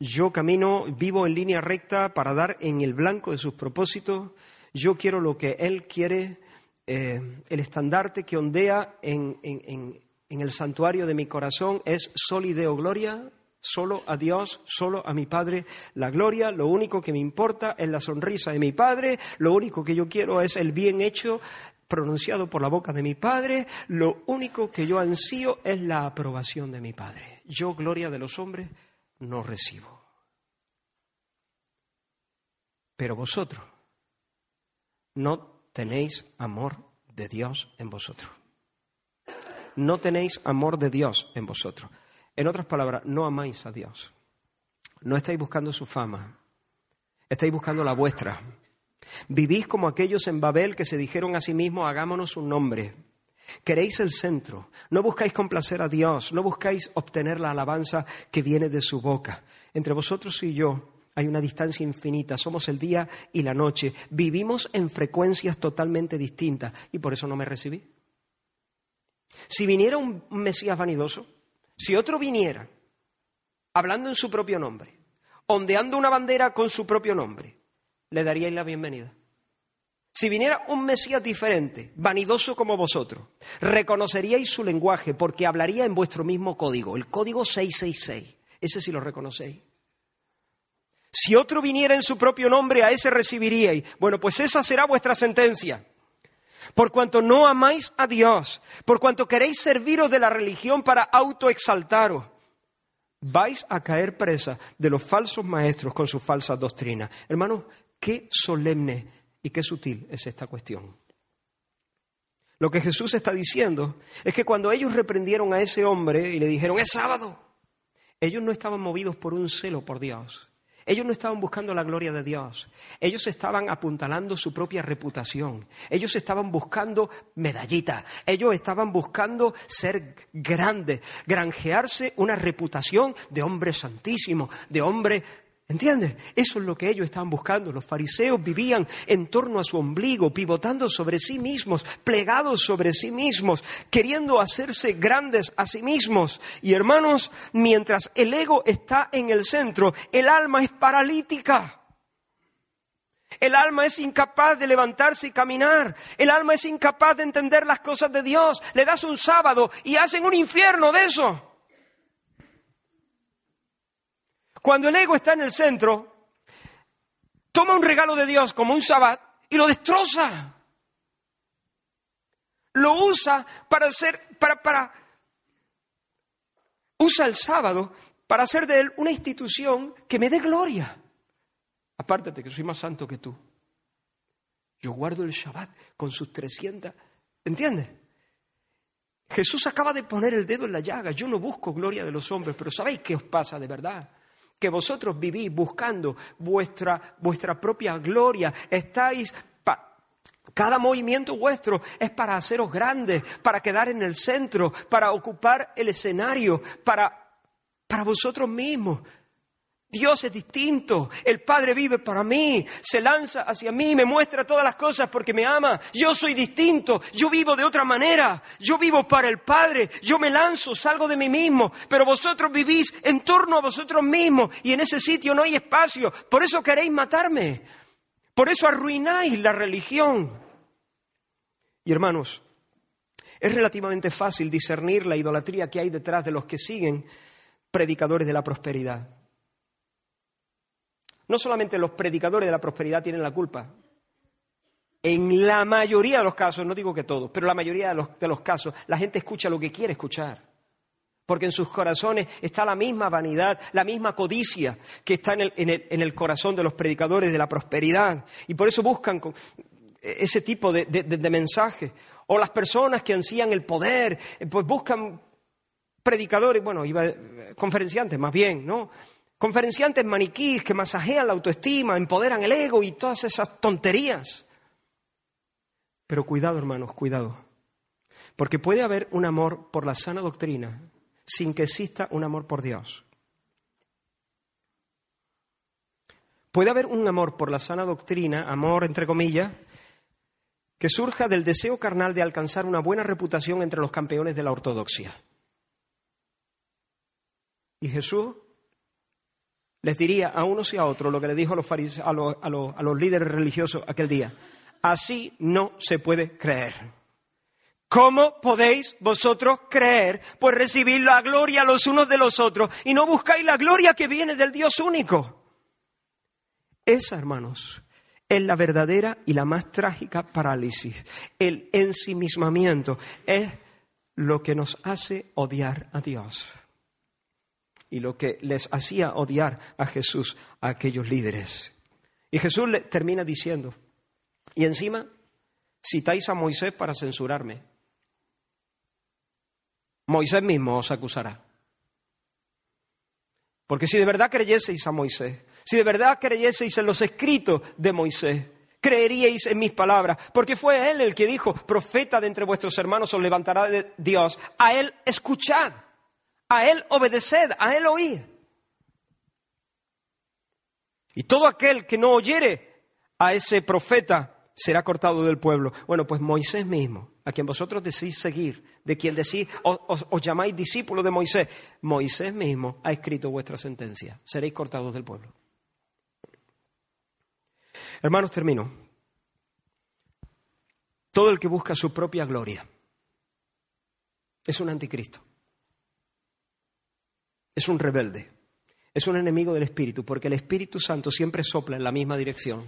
Yo camino, vivo en línea recta para dar en el blanco de sus propósitos. Yo quiero lo que Él quiere. Eh, el estandarte que ondea en, en el santuario de mi corazón es solideo gloria, solo a Dios, solo a mi Padre la gloria, lo único que me importa es la sonrisa de mi Padre, lo único que yo quiero es el bien hecho pronunciado por la boca de mi Padre, lo único que yo ansío es la aprobación de mi Padre. Yo, gloria de los hombres, no recibo. Pero vosotros no tenéis amor de Dios en vosotros. No tenéis amor de Dios en vosotros. En otras palabras, no amáis a Dios. No estáis buscando su fama. Estáis buscando la vuestra. Vivís como aquellos en Babel que se dijeron a sí mismos, hagámonos un nombre. Queréis el centro. No buscáis complacer a Dios. No buscáis obtener la alabanza que viene de su boca. Entre vosotros y yo hay una distancia infinita. Somos el día y la noche. Vivimos en frecuencias totalmente distintas. Y por eso no me recibí. Si viniera un Mesías vanidoso, si otro viniera hablando en su propio nombre, ondeando una bandera con su propio nombre, le daríais la bienvenida. Si viniera un Mesías diferente, vanidoso como vosotros, reconoceríais su lenguaje porque hablaría en vuestro mismo código, el código 666. Ese sí lo reconocéis. Si otro viniera en su propio nombre, a ese recibiríais. Bueno, pues esa será vuestra sentencia por cuanto no amáis a Dios, por cuanto queréis serviros de la religión para autoexaltaros, vais a caer presa de los falsos maestros con sus falsas doctrinas. Hermanos, qué solemne y qué sutil es esta cuestión. Lo que Jesús está diciendo es que cuando ellos reprendieron a ese hombre y le dijeron, es sábado, ellos no estaban movidos por un celo por Dios. Ellos no estaban buscando la gloria de Dios. Ellos estaban apuntalando su propia reputación. Ellos estaban buscando medallitas. Ellos estaban buscando ser grandes, granjearse una reputación de hombre santísimo, de hombre ¿Entiendes? Eso es lo que ellos estaban buscando. Los fariseos vivían en torno a su ombligo, pivotando sobre sí mismos, plegados sobre sí mismos, queriendo hacerse grandes a sí mismos. Y hermanos, mientras el ego está en el centro, el alma es paralítica. El alma es incapaz de levantarse y caminar. El alma es incapaz de entender las cosas de Dios. Le das un sábado y hacen un infierno de eso. Cuando el ego está en el centro, toma un regalo de Dios como un sabbat y lo destroza. Lo usa para hacer, para, para, usa el sábado para hacer de él una institución que me dé gloria. Apártate que soy más santo que tú. Yo guardo el Shabbat con sus 300. ¿Entiendes? Jesús acaba de poner el dedo en la llaga. Yo no busco gloria de los hombres, pero ¿sabéis qué os pasa de verdad? Que vosotros vivís buscando vuestra, vuestra propia gloria, estáis cada movimiento vuestro es para haceros grandes, para quedar en el centro, para ocupar el escenario, para, para vosotros mismos. Dios es distinto. El Padre vive para mí, se lanza hacia mí, me muestra todas las cosas porque me ama. Yo soy distinto, yo vivo de otra manera. Yo vivo para el Padre, yo me lanzo, salgo de mí mismo. Pero vosotros vivís en torno a vosotros mismos y en ese sitio no hay espacio. Por eso queréis matarme. Por eso arruináis la religión. Y hermanos, es relativamente fácil discernir la idolatría que hay detrás de los que siguen predicadores de la prosperidad. No solamente los predicadores de la prosperidad tienen la culpa. En la mayoría de los casos, no digo que todos, pero la mayoría de los, casos, la gente escucha lo que quiere escuchar. Porque en sus corazones está la misma vanidad, la misma codicia que está en el, corazón de los predicadores de la prosperidad. Y por eso buscan ese tipo de, mensaje. O las personas que ansían el poder, pues buscan predicadores, bueno, iba, conferenciantes más bien, ¿no? Conferenciantes maniquíes que masajean la autoestima, empoderan el ego y todas esas tonterías. Pero cuidado, hermanos, cuidado. Porque puede haber un amor por la sana doctrina sin que exista un amor por Dios. Puede haber un amor por la sana doctrina, amor entre comillas, que surja del deseo carnal de alcanzar una buena reputación entre los campeones de la ortodoxia. Y Jesús les diría a unos y a otros lo que le dijo a los, a los, a los líderes religiosos aquel día. Así no se puede creer. ¿Cómo podéis vosotros creer? Pues recibir la gloria los unos de los otros y no buscáis la gloria que viene del Dios único. Esa, hermanos, es la verdadera y la más trágica parálisis. El ensimismamiento es lo que nos hace odiar a Dios y lo que les hacía odiar a Jesús, a aquellos líderes. Y Jesús le termina diciendo, y encima citáis a Moisés para censurarme. Moisés mismo os acusará. Porque si de verdad creyeseis a Moisés, si de verdad creyeseis en los escritos de Moisés, creeríais en mis palabras, porque fue él el que dijo, profeta de entre vuestros hermanos os levantará de Dios, a él escuchad, a él obedeced, a él oíd. Y todo aquel que no oyere a ese profeta será cortado del pueblo. Bueno, pues Moisés mismo, a quien vosotros decís seguir, de quien decís, os, os llamáis discípulos de Moisés, Moisés mismo ha escrito vuestra sentencia, seréis cortados del pueblo. Hermanos, termino. Todo el que busca su propia gloria es un anticristo. Es un rebelde. Es un enemigo del Espíritu, porque el Espíritu Santo siempre sopla en la misma dirección.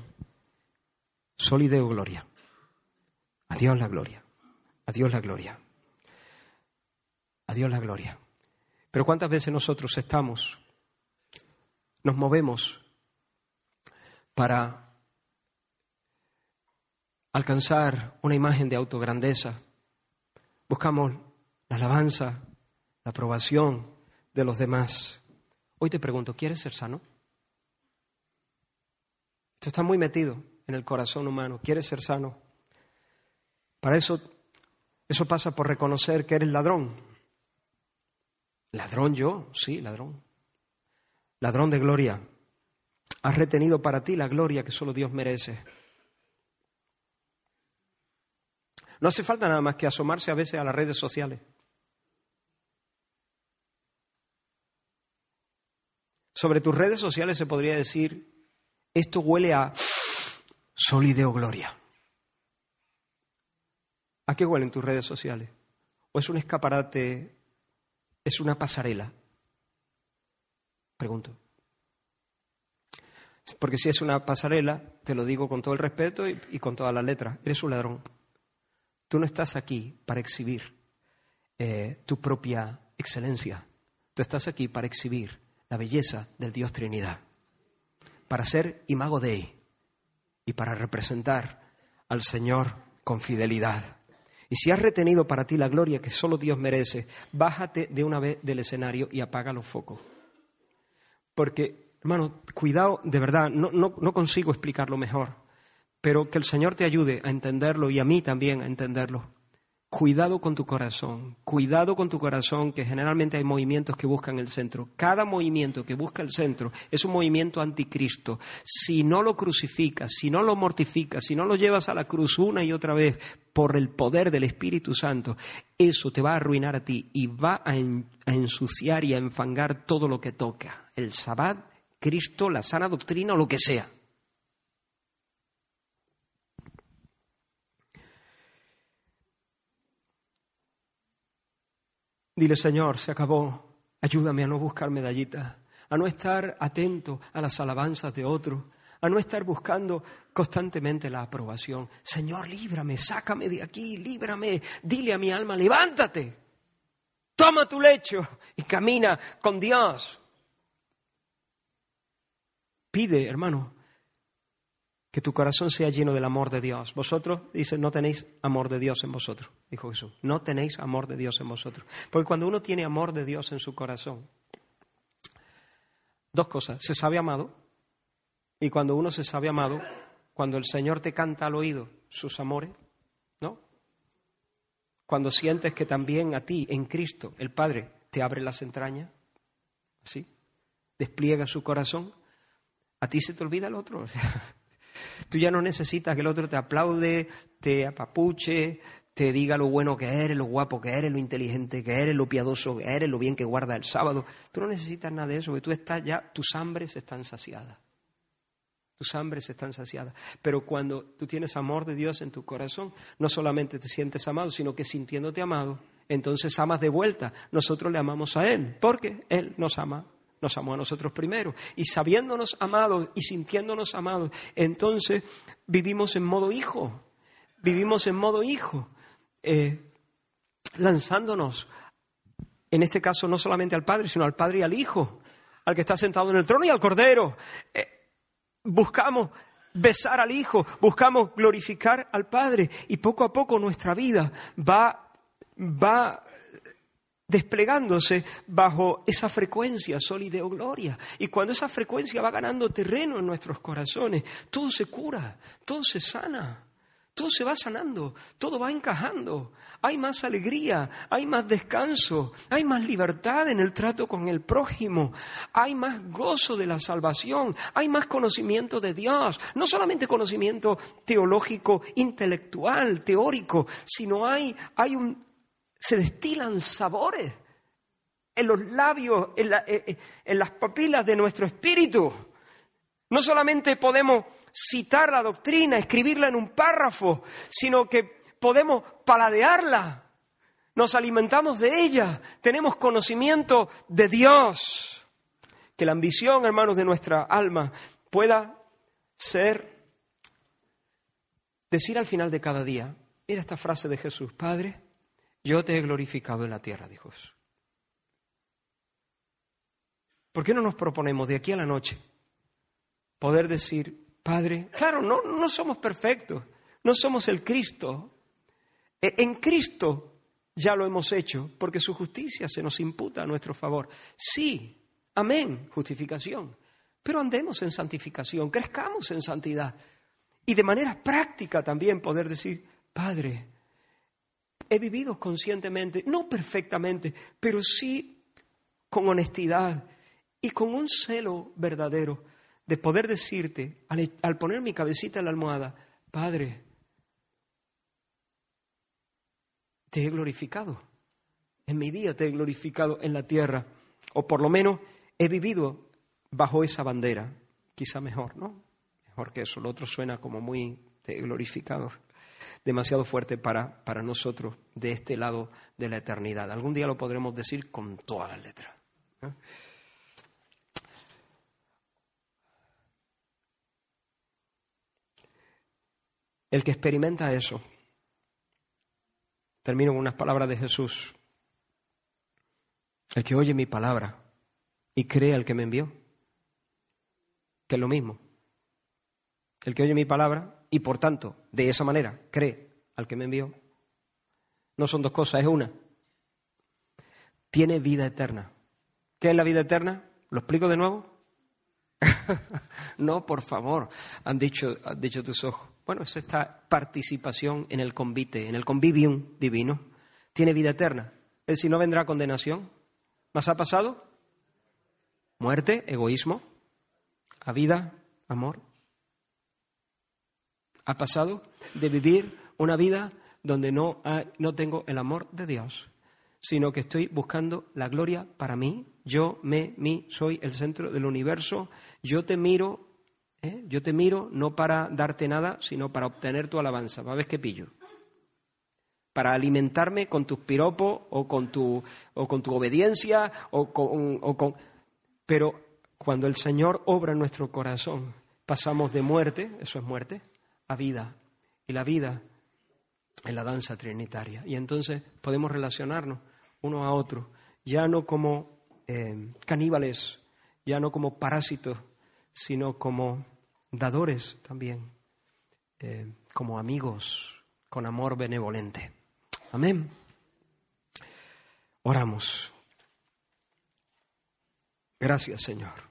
Solideo gloria. A Dios la gloria. A Dios la gloria. A Dios la gloria. Pero ¿cuántas veces nosotros estamos, nos movemos para alcanzar una imagen de autograndeza. Buscamos la alabanza, la aprobación de los demás. Hoy te pregunto, ¿quieres ser sano? Esto está muy metido en el corazón humano. ¿Quieres ser sano? Para eso, eso pasa por reconocer que eres ladrón. Ladrón yo, sí, ladrón. Ladrón de gloria. Has retenido para ti la gloria que solo Dios merece. No hace falta nada más que asomarse a veces a las redes sociales. Sobre tus redes sociales se podría decir, esto huele a solideo gloria. ¿A qué huelen tus redes sociales? ¿O es un escaparate, es una pasarela? Pregunto. Porque si es una pasarela, te lo digo con todo el respeto y, con todas las letras, eres un ladrón. Tú no estás aquí para exhibir eh, tu propia excelencia. Tú estás aquí para exhibir la belleza del Dios Trinidad, para ser imago Dei y para representar al Señor con fidelidad. Y si has retenido para ti la gloria que solo Dios merece, bájate de una vez del escenario y apaga los focos. Porque, hermano, cuidado, de verdad, no, no consigo explicarlo mejor pero que el Señor te ayude a entenderlo y a mí también a entenderlo. Cuidado con tu corazón, cuidado con tu corazón, que generalmente hay movimientos que buscan el centro. Cada movimiento que busca el centro es un movimiento anticristo. Si no lo crucificas, si no lo mortificas, si no lo llevas a la cruz una y otra vez por el poder del Espíritu Santo, eso te va a arruinar a ti y va a, ensuciar y a enfangar todo lo que toca. El sabbat, Cristo, la sana doctrina o lo que sea. Dile, Señor, se acabó. Ayúdame a no buscar medallitas, a no estar atento a las alabanzas de otros, a no estar buscando constantemente la aprobación. Señor, líbrame, sácame de aquí, líbrame. Dile a mi alma, levántate, toma tu lecho y camina con Dios. Pide, hermano, que tu corazón sea lleno del amor de Dios. Vosotros, dice, no tenéis amor de Dios en vosotros, dijo Jesús. No tenéis amor de Dios en vosotros. Porque cuando uno tiene amor de Dios en su corazón, dos cosas, se sabe amado, y cuando uno se sabe amado, cuando el Señor te canta al oído sus amores, ¿no? Cuando sientes que también a ti, en Cristo, el Padre, te abre las entrañas, ¿sí? Despliega su corazón, a ti se te olvida el otro. Tú ya no necesitas que el otro te aplaude, te apapuche, te diga lo bueno que eres, lo guapo que eres, lo inteligente que eres, lo piadoso que eres, lo bien que guarda el sábado. Tú no necesitas nada de eso, porque tú estás ya, tus hambres están saciadas. Tus hambres están saciadas. Pero cuando tú tienes amor de Dios en tu corazón, no solamente te sientes amado, sino que sintiéndote amado, entonces amas de vuelta. Nosotros le amamos a Él, porque Él nos ama nos amó a nosotros primero. Y sabiéndonos amados y sintiéndonos amados, entonces vivimos en modo hijo, vivimos en modo hijo, eh, lanzándonos, en este caso no solamente al Padre, sino al Padre y al Hijo, al que está sentado en el trono y al Cordero. Eh, buscamos besar al Hijo, buscamos glorificar al Padre y poco a poco nuestra vida va, va desplegándose bajo esa frecuencia sólida o gloria. Y cuando esa frecuencia va ganando terreno en nuestros corazones, todo se cura, todo se sana, todo se va sanando, todo va encajando. Hay más alegría, hay más descanso, hay más libertad en el trato con el prójimo, hay más gozo de la salvación, hay más conocimiento de Dios, no solamente conocimiento teológico, intelectual, teórico, sino hay, hay un, se destilan sabores en los labios, en, eh, eh, en, las papilas de nuestro espíritu. No solamente podemos citar la doctrina, escribirla en un párrafo, sino que podemos paladearla, nos alimentamos de ella, tenemos conocimiento de Dios. Que la ambición, hermanos, de nuestra alma pueda ser decir al final de cada día, mira esta frase de Jesús, Padre, yo te he glorificado en la tierra, dijo. ¿Por qué no nos proponemos de aquí a la noche poder decir, Padre, claro, no, no somos perfectos, no somos el Cristo. E, en Cristo ya lo hemos hecho porque su justicia se nos imputa a nuestro favor. Sí, amén, justificación. Pero andemos en santificación, crezcamos en santidad. Y de manera práctica también poder decir, Padre, he vivido conscientemente, no perfectamente, pero sí con honestidad y con un celo verdadero de poder decirte, al, poner mi cabecita en la almohada, Padre, te he glorificado. En mi día te he glorificado en la tierra. O por lo menos he vivido bajo esa bandera. Quizá mejor, ¿no? Mejor que eso. Lo otro suena como muy te he glorificado demasiado fuerte para, para nosotros de este lado de la eternidad. Algún día lo podremos decir con todas las letras. El que experimenta eso, termino con unas palabras de Jesús, el que oye mi palabra y cree al que me envió, que es lo mismo. El que oye mi palabra y por tanto, de esa manera, cree al que me envió. No son dos cosas, es una. Tiene vida eterna. ¿Qué es la vida eterna? ¿Lo explico de nuevo? no, por favor, han dicho, han dicho tus ojos. Bueno, es esta participación en el convite, en el convivium divino. Tiene vida eterna. Es decir, no vendrá condenación. ¿Más ha pasado? Muerte, egoísmo, a vida, amor ha pasado de vivir una vida donde no, no tengo el amor de Dios, sino que estoy buscando la gloria para mí. Yo, me, mí, soy el centro del universo. Yo te miro, ¿eh? yo te miro no para darte nada, sino para obtener tu alabanza. ¿Va a ver qué pillo? Para alimentarme con tus piropos o con tu, o con tu obediencia o con, o con... Pero cuando el Señor obra en nuestro corazón, pasamos de muerte, eso es muerte, a vida. Y la vida es la danza trinitaria. Y entonces podemos relacionarnos uno a otro, ya no como eh, caníbales, ya no como parásitos, sino como dadores también eh, como amigos, con amor benevolente. Amén. Oramos. Gracias, Señor.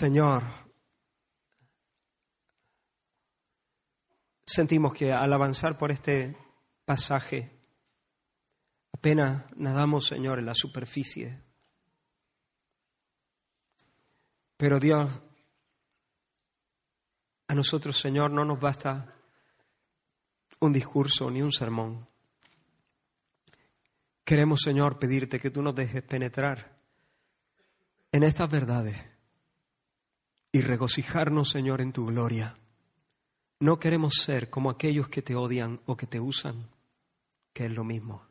Señor, sentimos que al avanzar por este pasaje, apenas nadamos, Señor, en la superficie. Pero Dios, a nosotros, Señor, no nos basta un discurso ni un sermón. Queremos, Señor, pedirte que tú nos dejes penetrar en estas verdades y regocijarnos, Señor, en tu gloria. No queremos ser como aquellos que te odian o que te usan, que es lo mismo.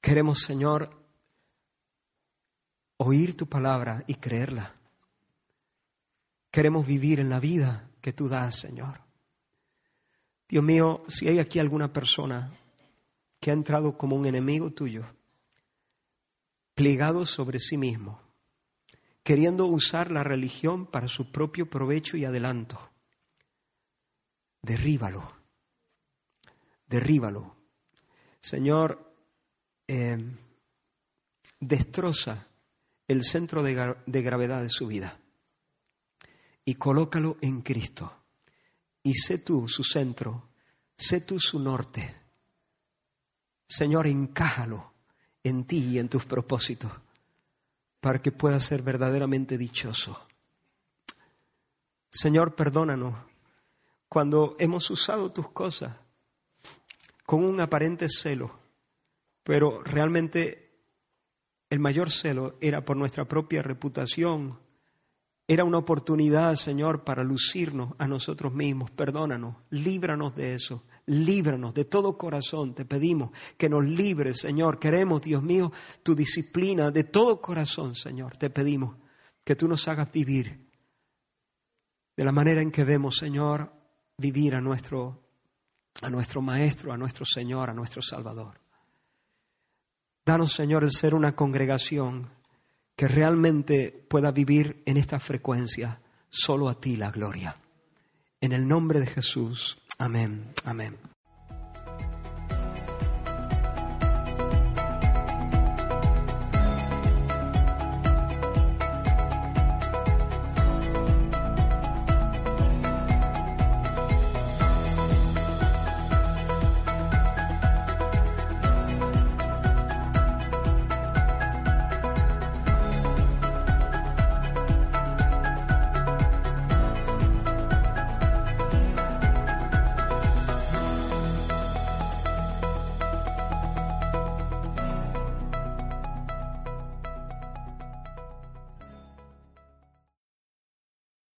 Queremos, Señor, oír tu palabra y creerla. Queremos vivir en la vida que tú das, Señor. Dios mío, si hay aquí alguna persona que ha entrado como un enemigo tuyo, plegado sobre sí mismo, queriendo usar la religión para su propio provecho y adelanto, derríbalo, derríbalo. Señor, eh, destroza el centro de, de gravedad de su vida y colócalo en Cristo. Y sé tú su centro, sé tú su norte. Señor, encájalo en ti y en tus propósitos para que pueda ser verdaderamente dichoso. Señor, perdónanos cuando hemos usado tus cosas con un aparente celo, pero realmente el mayor celo era por nuestra propia reputación. Era una oportunidad, Señor, para lucirnos a nosotros mismos. Perdónanos, líbranos de eso. Líbranos de todo corazón. Te pedimos que nos libres, Señor. Queremos, Dios mío, tu disciplina de todo corazón, Señor. Te pedimos que tú nos hagas vivir de la manera en que vemos, Señor, vivir a nuestro, a nuestro Maestro, a nuestro Señor, a nuestro Salvador. Danos, Señor, el ser una congregación que realmente pueda vivir en esta frecuencia. Solo a ti la gloria. En el nombre de Jesús. Amén. Amén.